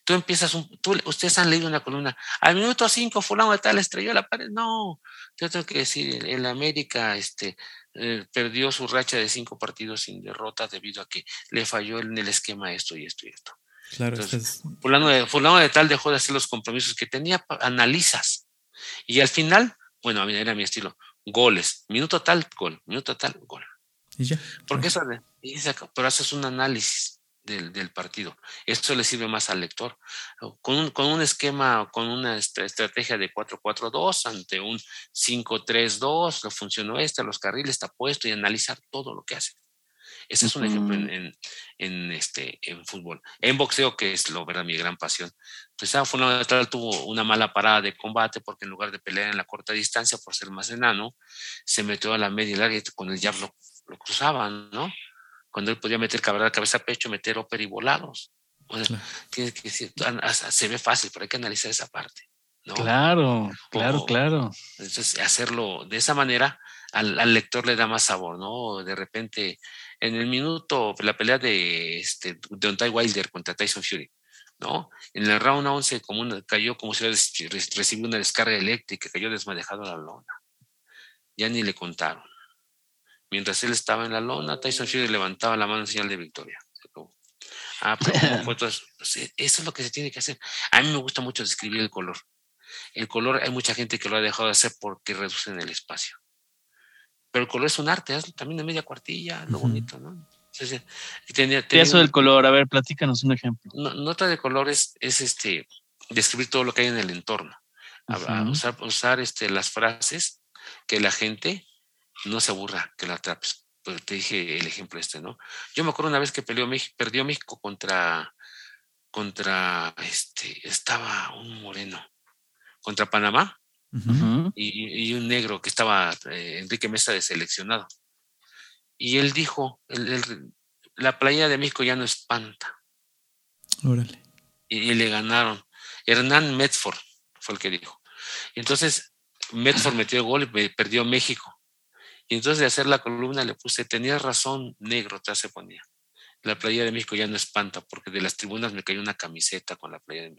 tú empiezas, un, tú, ustedes han leído una columna, al minuto 5 fulano de tal estrelló la pared. No, yo tengo que decir, el América este, eh, perdió su racha de cinco partidos sin derrota debido a que le falló en el esquema esto y esto y esto. Claro, Entonces, fulano, de, fulano de tal dejó de hacer los compromisos que tenía, analizas. Y al final, bueno, era mi estilo, goles, minuto tal, gol, minuto tal, gol. Porque eso, pero haces un análisis del, del, partido. Esto le sirve más al lector. Con un, con un esquema, con una estrategia de 4-4-2 ante un 5-3-2, le funcionó este, los carriles está puesto y analizar todo lo que hace. Ese es un ejemplo en, en, este, en fútbol. En boxeo, que es lo verdad mi gran pasión. Pues ah, tal tuvo una mala parada de combate porque en lugar de pelear en la corta distancia por ser más enano, se metió a la media larga y con el jab lo cruzaban, ¿no? Cuando él podía meter cabeza a pecho, meter ópera y volados. que decir, se ve fácil, pero hay que analizar esa parte. ¿no? Claro, claro, claro. Entonces, hacerlo de esa manera al, lector le da más sabor, ¿no? De repente, en el minuto, la pelea de, este, de Wilder contra Tyson Fury, ¿no? En el round 11 como cayó como si recibido una descarga eléctrica, cayó desmadejado a la lona. Ya ni le contaron. Mientras él estaba en la lona, Tyson Fury levantaba la mano en señal de victoria. Ah, pero eso es lo que se tiene que hacer. A mí me gusta mucho describir el color. El color, hay mucha gente que lo ha dejado de hacer porque reducen el espacio. Pero el color es un arte, también de media cuartilla, lo bonito, ¿no? eso del color? A ver, platícanos un ejemplo. nota de color es, este, describir todo lo que hay en el entorno. usar, usar este, las frases que la gente no se aburra que la atrapes. Pues te dije el ejemplo este, ¿no? Yo me acuerdo una vez que peleó México, perdió México contra, contra, este, estaba un moreno, contra Panamá y, un negro que estaba, eh, Enrique Mesa, de seleccionado. Y él dijo, la playa de México ya no espanta. Órale. Y, y, le ganaron. Hernán Medford fue el que dijo. Entonces Medford metió el gol y perdió México. Y entonces de hacer la columna le puse, tenías razón, negro, te se ponía. La playa de México ya no espanta, porque de las tribunas me cayó una camiseta con la playa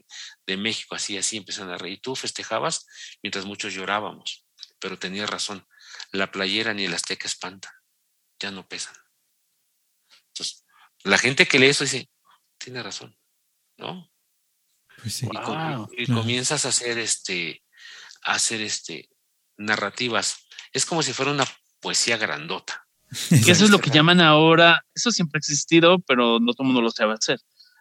de, México, así, así empezaron a reír. Y tú festejabas mientras muchos llorábamos, pero tenías razón, la playera ni el azteca espanta, ya no pesan. Entonces, la gente que lee eso dice, tiene razón, ¿no? Pues y, comienzas a hacer este, a hacer este narrativas. Es como si fuera una poesía grandota. Que eso es lo que llaman ahora, eso siempre ha existido, pero no todo el mundo lo sabe hacer.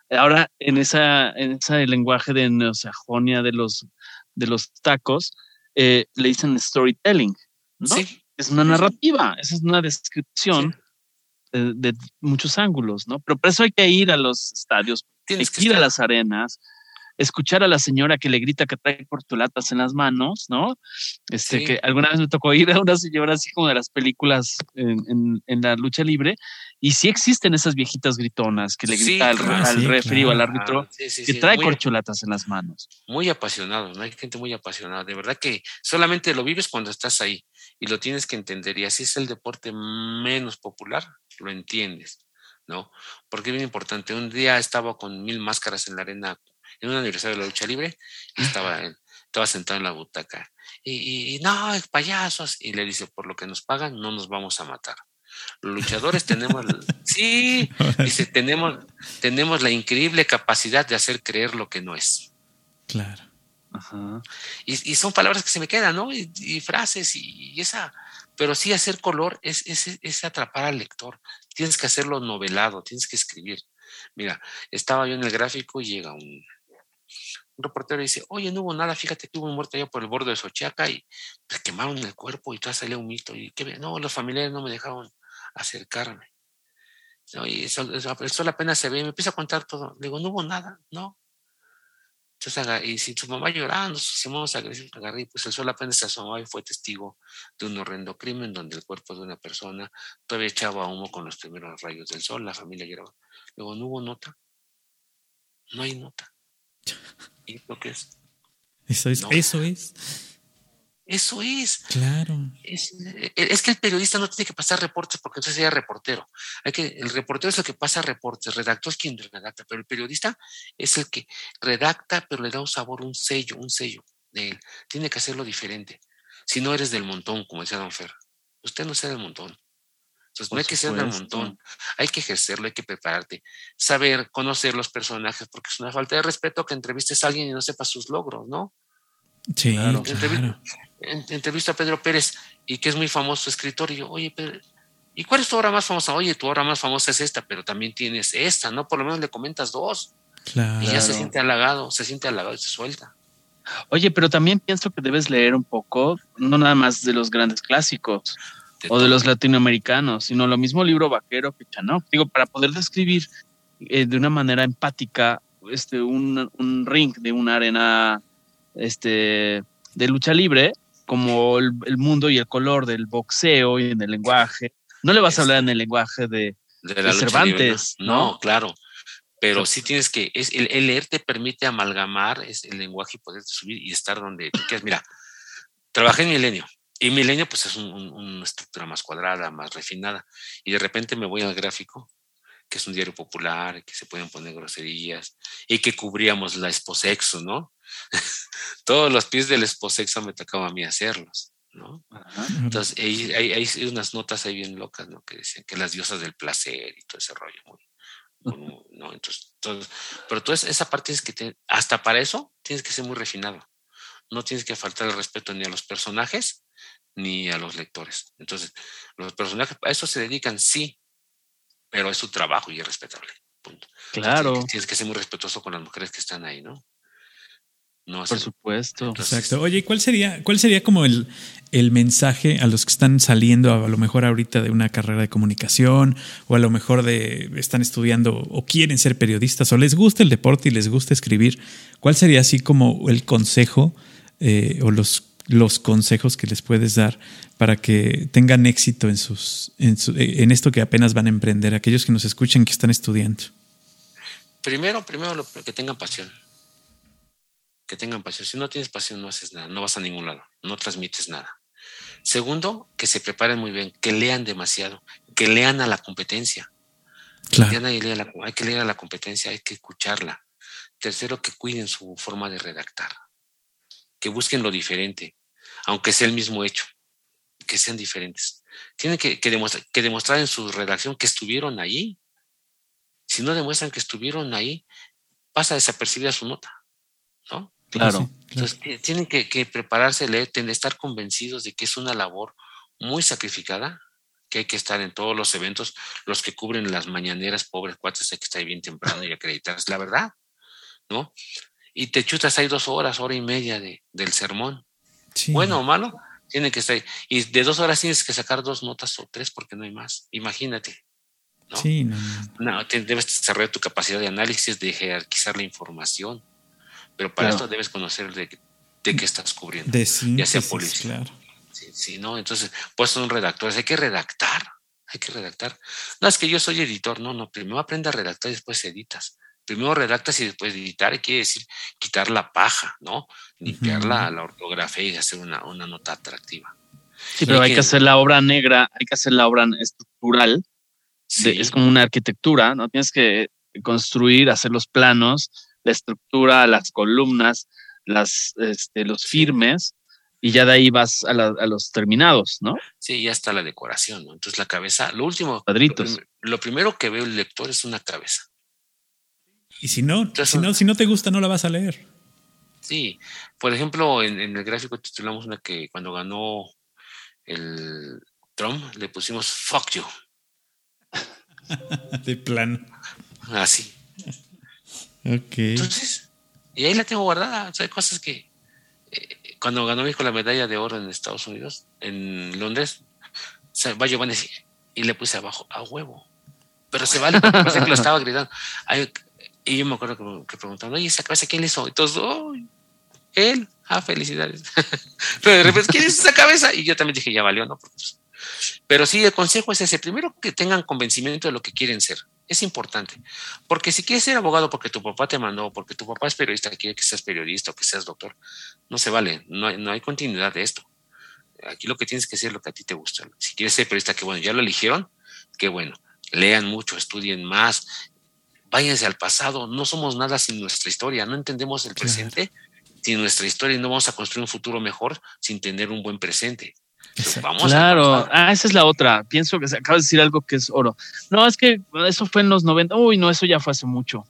Ahora, en esa, en ese lenguaje de neosajonia de los, de los tacos, eh, le dicen storytelling, ¿no? Sí. Es una narrativa, esa es una descripción de, muchos ángulos, ¿no? Pero por eso hay que ir a los estadios, Tienes que ir a las arenas, escuchar a la señora que le grita que trae portulatas en las manos, ¿no? Este, que alguna vez me tocó ir a una señora así como de las películas en, la lucha libre, y sí existen esas viejitas gritonas que le grita al, al o al árbitro que trae corcholatas en las manos. Muy apasionado, ¿no? Hay gente muy apasionada. De verdad que solamente lo vives cuando estás ahí y lo tienes que entender. Y así es el deporte menos popular, lo entiendes, ¿no? Porque es bien importante. Un día estaba con mil máscaras en la arena en un aniversario de la lucha libre y estaba, estaba sentado en la butaca. Y, y, no, payasos. Y le dice, por lo que nos pagan, no nos vamos a matar. Los luchadores tenemos, sí, dice, tenemos, tenemos la increíble capacidad de hacer creer lo que no es. Claro. Y, son palabras que se me quedan, ¿no? Y, frases y, esa, pero sí hacer color es, es, es, atrapar al lector. Tienes que hacerlo novelado, tienes que escribir. Mira, estaba yo en el gráfico y llega un, un reportero dice, oye, no hubo nada, fíjate que hubo un muerto allá por el borde de Sochiaca y pues, quemaron el cuerpo y todo salió un mito. Y que no, los familiares no me dejaron acercarme. y el sol, apenas se ve y me empieza a contar todo. Le digo, no hubo nada, no. Entonces, y si tu mamá llorando, si hicimos agresivos, agarré, pues el sol apenas se asomó y fue testigo de un horrendo crimen donde el cuerpo de una persona todavía echaba humo con los primeros rayos del sol, la familia lloraba. Luego, no hubo nota. No hay nota. ¿Y lo que es? Eso es, eso es. Eso es. Claro. Es, que el periodista no tiene que pasar reportes porque entonces sería reportero. Hay que, el reportero es el que pasa reportes, el redactor es quien redacta, pero el periodista es el que redacta, pero le da un sabor, un sello, un sello de él. Tiene que hacerlo diferente. Si no eres del montón, como decía Don Fer, usted no sea del montón. Entonces, no hay que ser del montón, hay que ejercerlo, hay que prepararte, saber, conocer los personajes, porque es una falta de respeto que entrevistes a alguien y no sepas sus logros, ¿no? Sí, claro. Entrevisto a Pedro Pérez y que es muy famoso escritor. Y yo, oye, Pedro, ¿y cuál es tu obra más famosa? Oye, tu obra más famosa es esta, pero también tienes esta, ¿no? Por lo menos le comentas dos. Claro. Y ya se siente halagado, se siente halagado y se suelta. Oye, pero también pienso que debes leer un poco, no nada más de los grandes clásicos o de los latinoamericanos, sino lo mismo libro vaquero que Chanok. Digo, para poder describir eh, de una manera empática este, un, un ring de una arena este, de lucha libre, como el, mundo y el color del boxeo y en el lenguaje. No le vas a hablar en el lenguaje de, Cervantes, ¿no? claro. Pero sí tienes que, es, el, leer te permite amalgamar es el lenguaje y poderte subir y estar donde tú quieras. Mira, trabajé en Milenio y Milenio pues es una estructura más cuadrada, más refinada. Y de repente me voy al gráfico que es un diario popular, que se pueden poner groserías y que cubríamos la esposexo, ¿no? Todos los pies del esposexo me tocaba a mí hacerlos, ¿no? Entonces, hay, hay, unas notas ahí bien locas, ¿no? Que decían que las diosas del placer y todo ese rollo, ¿no? Entonces, pero tú esa parte es que, hasta para eso, tienes que ser muy refinado. No tienes que faltar el respeto ni a los personajes ni a los lectores. Entonces, los personajes a eso se dedican, sí, pero es su trabajo y es respetable. Punto. Claro. tienes que ser muy respetuoso con las mujeres que están ahí, ¿no? No, Por supuesto. Exacto. Oye, ¿cuál sería, cuál sería como el, el, mensaje a los que están saliendo a, lo mejor ahorita de una carrera de comunicación o a lo mejor de están estudiando o quieren ser periodistas o les gusta el deporte y les gusta escribir? ¿Cuál sería así como el consejo eh, o los los consejos que les puedes dar para que tengan éxito en, sus, en, en esto que apenas van a emprender, aquellos que nos escuchen que están estudiando? Primero, primero que tengan pasión. Que tengan pasión. Si no tienes pasión, no haces nada, no vas a ningún lado, no transmites nada. Segundo, que se preparen muy bien, que lean demasiado, que lean a la competencia. Claro. hay que leer a la competencia, hay que escucharla. Tercero, que cuiden su forma de redactar, que busquen lo diferente, aunque sea el mismo hecho, que sean diferentes. Tienen que, demostrar, en su redacción que estuvieron ahí. Si no demuestran que estuvieron ahí, pasa desapercibida su nota, ¿no? Claro. Entonces, tienen que, prepararse, leer, estar convencidos de que es una labor muy sacrificada, que hay que estar en todos los eventos, los que cubren las mañaneras, pobres cuates, hay que estar bien temprano y acreditarse, la verdad, ¿no? Y te chutas ahí dos horas, hora y media de, del sermón, bueno o malo, tiene que estar Y de dos horas tienes que sacar dos notas o tres porque no hay más. Imagínate. ¿no? Sí, no, no. debes desarrollar tu capacidad de análisis, de jerarquizar la información. pero para esto debes conocer de, de qué estás cubriendo, ya sea policía. Sí, sí, ¿no? Entonces, pues son redactores, hay que redactar, hay que redactar. No, es que yo soy editor, no, no, primero aprende a redactar y después editas. Primero redactas y después editar, quiere decir quitar la paja, ¿no? Limpiar la, ortografía y hacer una, una nota atractiva. Sí, pero hay que, hacer la obra negra, hay que hacer la obra estructural. es como una arquitectura, ¿no? Tienes que construir, hacer los planos, la estructura, las columnas, las, este, los firmes, y ya de ahí vas a, los terminados, ¿no? Sí, ya está la decoración, ¿no? Entonces la cabeza, lo último, Cuadritos. Lo, primero que ve el lector es una cabeza. Y si no, si no, si no te gusta, no la vas a leer. Sí, por ejemplo, en, el gráfico titulamos una que cuando ganó el Trump le pusimos fuck you. de plan. Así. Ok. Entonces, y ahí la tengo guardada. O sea, hay cosas que eh, cuando ganó México la medalla de oro en Estados Unidos, en Londres, se va Giovanni y le puse abajo a huevo. Pero se vale porque pensé que lo estaba gritando. Y yo me acuerdo que, que preguntaban, oye, ¿esa cabeza quién le hizo? Y todos, oh, él. Ah, felicidades. Pero de repente, ¿quién es esa cabeza? Y yo también dije, ya valió, ¿no? Pues, pero sí, el consejo es ese. Primero que tengan convencimiento de lo que quieren ser. Es importante. Porque si quieres ser abogado porque tu papá te mandó, porque tu papá es periodista, quiere que seas periodista o que seas doctor, no se vale. No hay, no hay continuidad de esto. Aquí lo que tienes que hacer es lo que a ti te gusta. Si quieres ser periodista, que bueno, ya lo eligieron, qué bueno. Lean mucho, estudien más, váyanse al pasado. No somos nada sin nuestra historia. No entendemos el presente sin nuestra historia y no vamos a construir un futuro mejor sin tener un buen presente claro, ah, esa es la otra. Pienso que se acaba de decir algo que es oro. No, es que eso fue en los 90. Uy, no, eso ya fue hace mucho.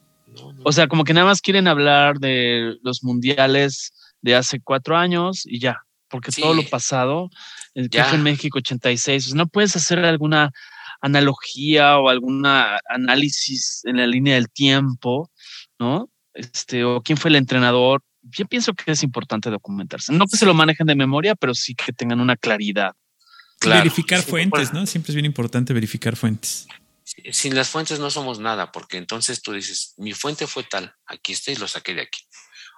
O sea, como que nada más quieren hablar de los mundiales de hace cuatro años y ya, porque todo lo pasado, el que fue en México 86, no puedes hacer alguna analogía o algún análisis en la línea del tiempo, ¿no? Este, o quién fue el entrenador, yo pienso que es importante documentarse. No que se lo manejen de memoria, pero sí que tengan una claridad. verificar fuentes, ¿no? Siempre es bien importante verificar fuentes. Sin las fuentes no somos nada, porque entonces tú dices, mi fuente fue tal, aquí está y lo saqué de aquí.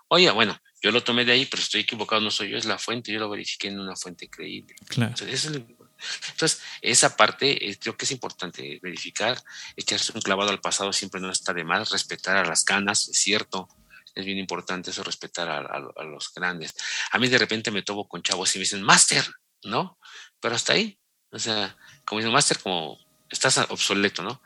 Oye, bueno, yo lo tomé de ahí, pero estoy equivocado, no soy yo, es la fuente, yo lo verifiqué en una fuente creíble. Claro. Entonces, esa parte eh, creo que es importante verificar, echarse un clavado al pasado siempre no está de más, respetar a las canas, es cierto, es bien importante eso, respetar a, los grandes. A mí de repente me tomo con chavos y me dicen, máster, ¿no? Pero hasta ahí, o sea, como dicen máster, como estás obsoleto, ¿no?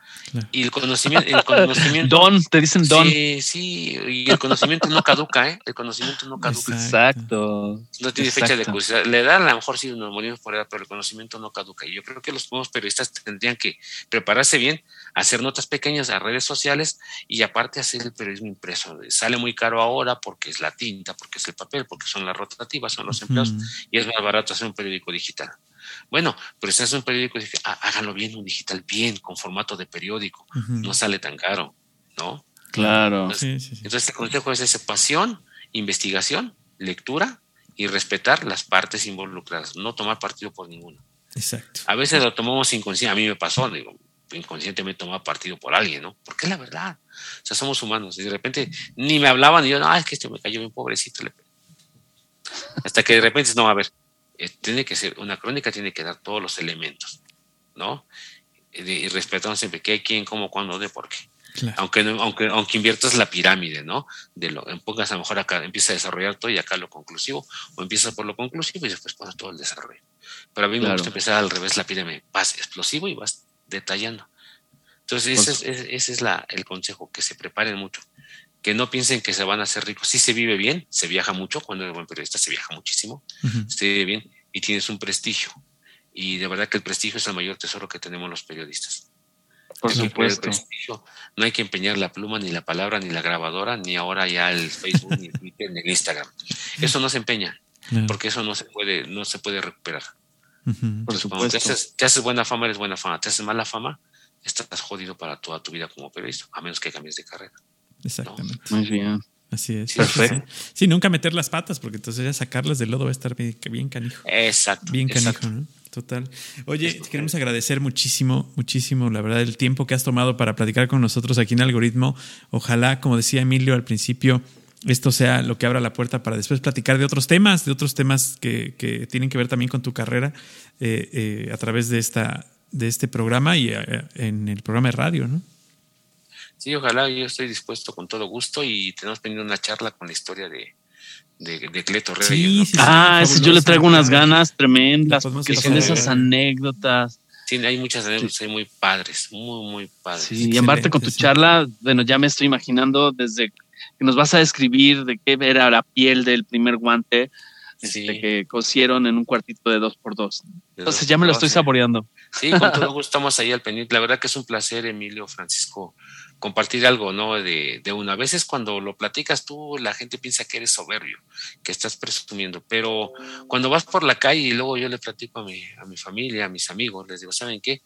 Y el conocimiento, el conocimiento. don, te dicen don. Sí, sí, y el conocimiento no caduca, ¿eh? El conocimiento no caduca. Exacto. No tiene fecha de caducidad. Le dan a lo mejor sí nos morimos por edad, pero el conocimiento no caduca. Y yo creo que los nuevos periodistas tendrían que prepararse bien, hacer notas pequeñas a redes sociales y aparte hacer el periodismo impreso. Sale muy caro ahora porque es la tinta, porque es el papel, porque son las rotativas, son los empleados, y es más barato hacer un periódico digital. Bueno, pero si haces un periódico, ah, háganlo bien, un digital bien, con formato de periódico. No sale tan caro, ¿no? Claro. Entonces, entonces el consejo es esa pasión, investigación, lectura y respetar las partes involucradas, no tomar partido por ninguno. Exacto. A veces lo tomamos inconsciente, a mí me pasó, digo, inconscientemente tomaba partido por alguien, ¿no? Porque es la verdad. O sea, somos humanos. Y de repente ni me hablaban y yo, no, es que este me cayó bien pobrecito. Hasta que de repente, no, a ver, eh, tiene que ser, una crónica tiene que dar todos los elementos, ¿no? Y, respetando siempre qué, quién, cómo, cuándo, de por qué. Aunque, aunque, aunque inviertas la pirámide, ¿no? De lo, pongas a lo mejor acá, empieza a desarrollar todo y acá lo conclusivo, o empiezas por lo conclusivo y después pones todo el desarrollo. Pero a mí me gusta empezar al revés la pirámide, vas explosivo y vas detallando. Entonces, ese es, ese es la, el consejo, que se preparen mucho que no piensen que se van a hacer ricos. Sí se vive bien, se viaja mucho, cuando eres buen periodista se viaja muchísimo, se vive bien y tienes un prestigio. Y de verdad que el prestigio es el mayor tesoro que tenemos los periodistas. Por supuesto. no hay que empeñar la pluma, ni la palabra, ni la grabadora, ni ahora ya el Facebook, ni el Twitter, ni el Instagram. Eso no se empeña, porque eso no se puede, no se puede recuperar. Por supuesto. te haces, buena fama, eres buena fama. Te haces mala fama, estás jodido para toda tu vida como periodista, a menos que cambies de carrera. Exactamente. Muy bien. Así es. Perfecto. Sí, nunca meter las patas, porque entonces ya sacarlas del lodo va a estar bien, bien canijo. Exacto. Bien canijo, ¿no? Total. Oye, queremos agradecer muchísimo, muchísimo, la verdad, el tiempo que has tomado para platicar con nosotros aquí en Algoritmo. Ojalá, como decía Emilio al principio, esto sea lo que abra la puerta para después platicar de otros temas, de otros temas que, tienen que ver también con tu carrera eh, eh, a través de, esta, de este programa y eh, en el programa de radio, ¿no? Sí, ojalá yo estoy dispuesto con todo gusto y tenemos tenido una charla con la historia de, de, Cleto Sí, ah, yo le traigo unas ganas tremendas, porque son esas anécdotas. Sí, hay muchas anécdotas muy padres, muy, muy padres. Sí, y aparte con tu charla, bueno, ya me estoy imaginando desde que nos vas a describir de qué era la piel del primer guante este, que cosieron en un cuartito de dos por dos. Entonces ya me lo estoy saboreando. Sí, con todo gusto estamos ahí al pendiente. La verdad que es un placer, Emilio, Francisco, compartir algo, ¿no? De, de una. A veces cuando lo platicas tú, la gente piensa que eres soberbio, que estás presumiendo, pero cuando vas por la calle y luego yo le platico a mi, a mi familia, a mis amigos, les digo, ¿saben qué?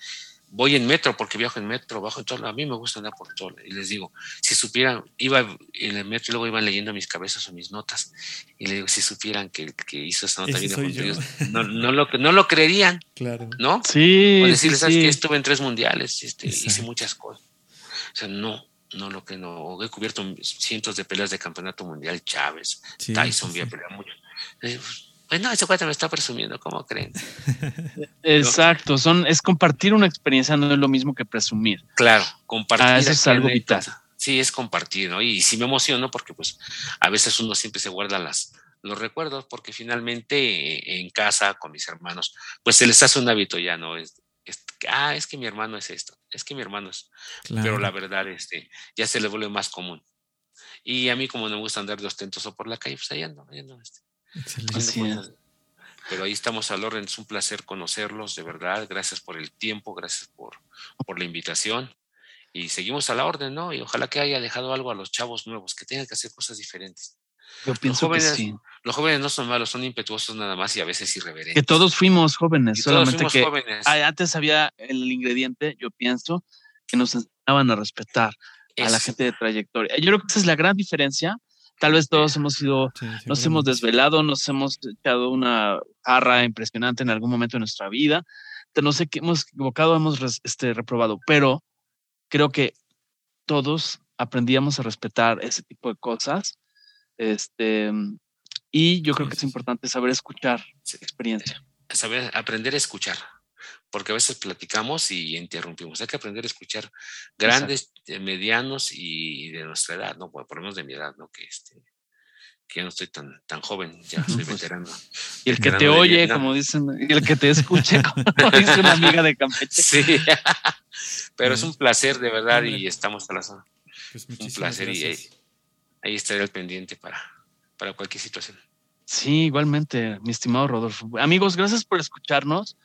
voy en metro porque viajo en metro, bajo en todo, a mí me gusta andar por todo. Y les digo, si supieran, iba en el metro y luego iban leyendo mis cabezas o mis notas. Y les digo, si supieran que el que hizo esa nota viene no, no, lo, no lo creerían. Claro. ¿No? Sí. O decirles, ¿sabes que Estuve en tres mundiales, este, hice muchas cosas. O sea, no, no lo que no. He cubierto cientos de peleas de campeonato mundial, Chávez, Tyson, había peleado mucho. Pues no, ese cuate me está presumiendo, ¿cómo creen? Exacto, son, es compartir una experiencia, no es lo mismo que presumir. Claro, compartir. Ah, eso es algo vital. Sí, es compartir, ¿no? Y sí me emociono porque pues a veces uno siempre se guarda las, los recuerdos porque finalmente en casa con mis hermanos, pues se les hace un hábito ya, ¿no? Es, ah, es que mi hermano es esto, es que mi hermano es, pero la verdad, este, ya se le vuelve más común. Y a mí como no me gusta andar de ostentoso por la calle, pues ahí ando, ahí ando, este, Excelente. Pero ahí estamos al orden, es un placer conocerlos, de verdad. Gracias por el tiempo, gracias por, por la invitación. Y seguimos a la orden, ¿no? Y ojalá que haya dejado algo a los chavos nuevos, que tengan que hacer cosas diferentes. Yo pienso los jóvenes, que sí. Los jóvenes no son malos, son impetuosos nada más y a veces irreverentes. Que todos fuimos jóvenes, solamente que antes había el ingrediente, yo pienso, que nos enseñaban a respetar a la gente de trayectoria. Yo creo que esa es la gran diferencia Tal vez todos hemos sido, nos hemos desvelado, nos hemos echado una jarra impresionante en algún momento de nuestra vida. No sé qué hemos equivocado, hemos este, reprobado, pero creo que todos aprendíamos a respetar ese tipo de cosas. Este, y yo creo que es importante saber escuchar experiencia. Saber aprender a escuchar porque a veces platicamos y interrumpimos. Hay que aprender a escuchar grandes, eh, medianos y de nuestra edad, ¿no? Por, lo menos de mi edad, ¿no? Que este que ya no estoy tan, tan joven, ya soy pues, veterano. Y el que te oye, como dicen, y el que te escuche, como dice una amiga de Campeche. Sí, pero es un placer de verdad y estamos a la zona. Pues un placer y ahí, estaré al pendiente para, para cualquier situación. Sí, igualmente, mi estimado Rodolfo. Amigos, gracias por escucharnos.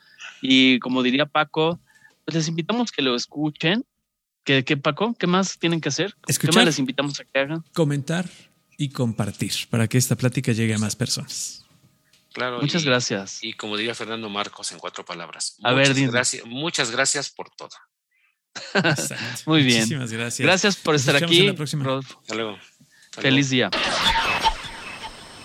Y como diría Paco, pues les invitamos que lo escuchen. ¿Qué, qué Paco? ¿Qué más tienen que hacer? Escuchar, ¿Qué más les invitamos a que hagan? Comentar y compartir para que esta plática llegue a más personas. Claro. Muchas gracias. Y como diría Fernando Marcos en cuatro palabras. A muchas ver, gracias, muchas gracias por todo. Muy bien. Muchísimas gracias. Gracias por estar aquí. Hasta luego. Feliz día.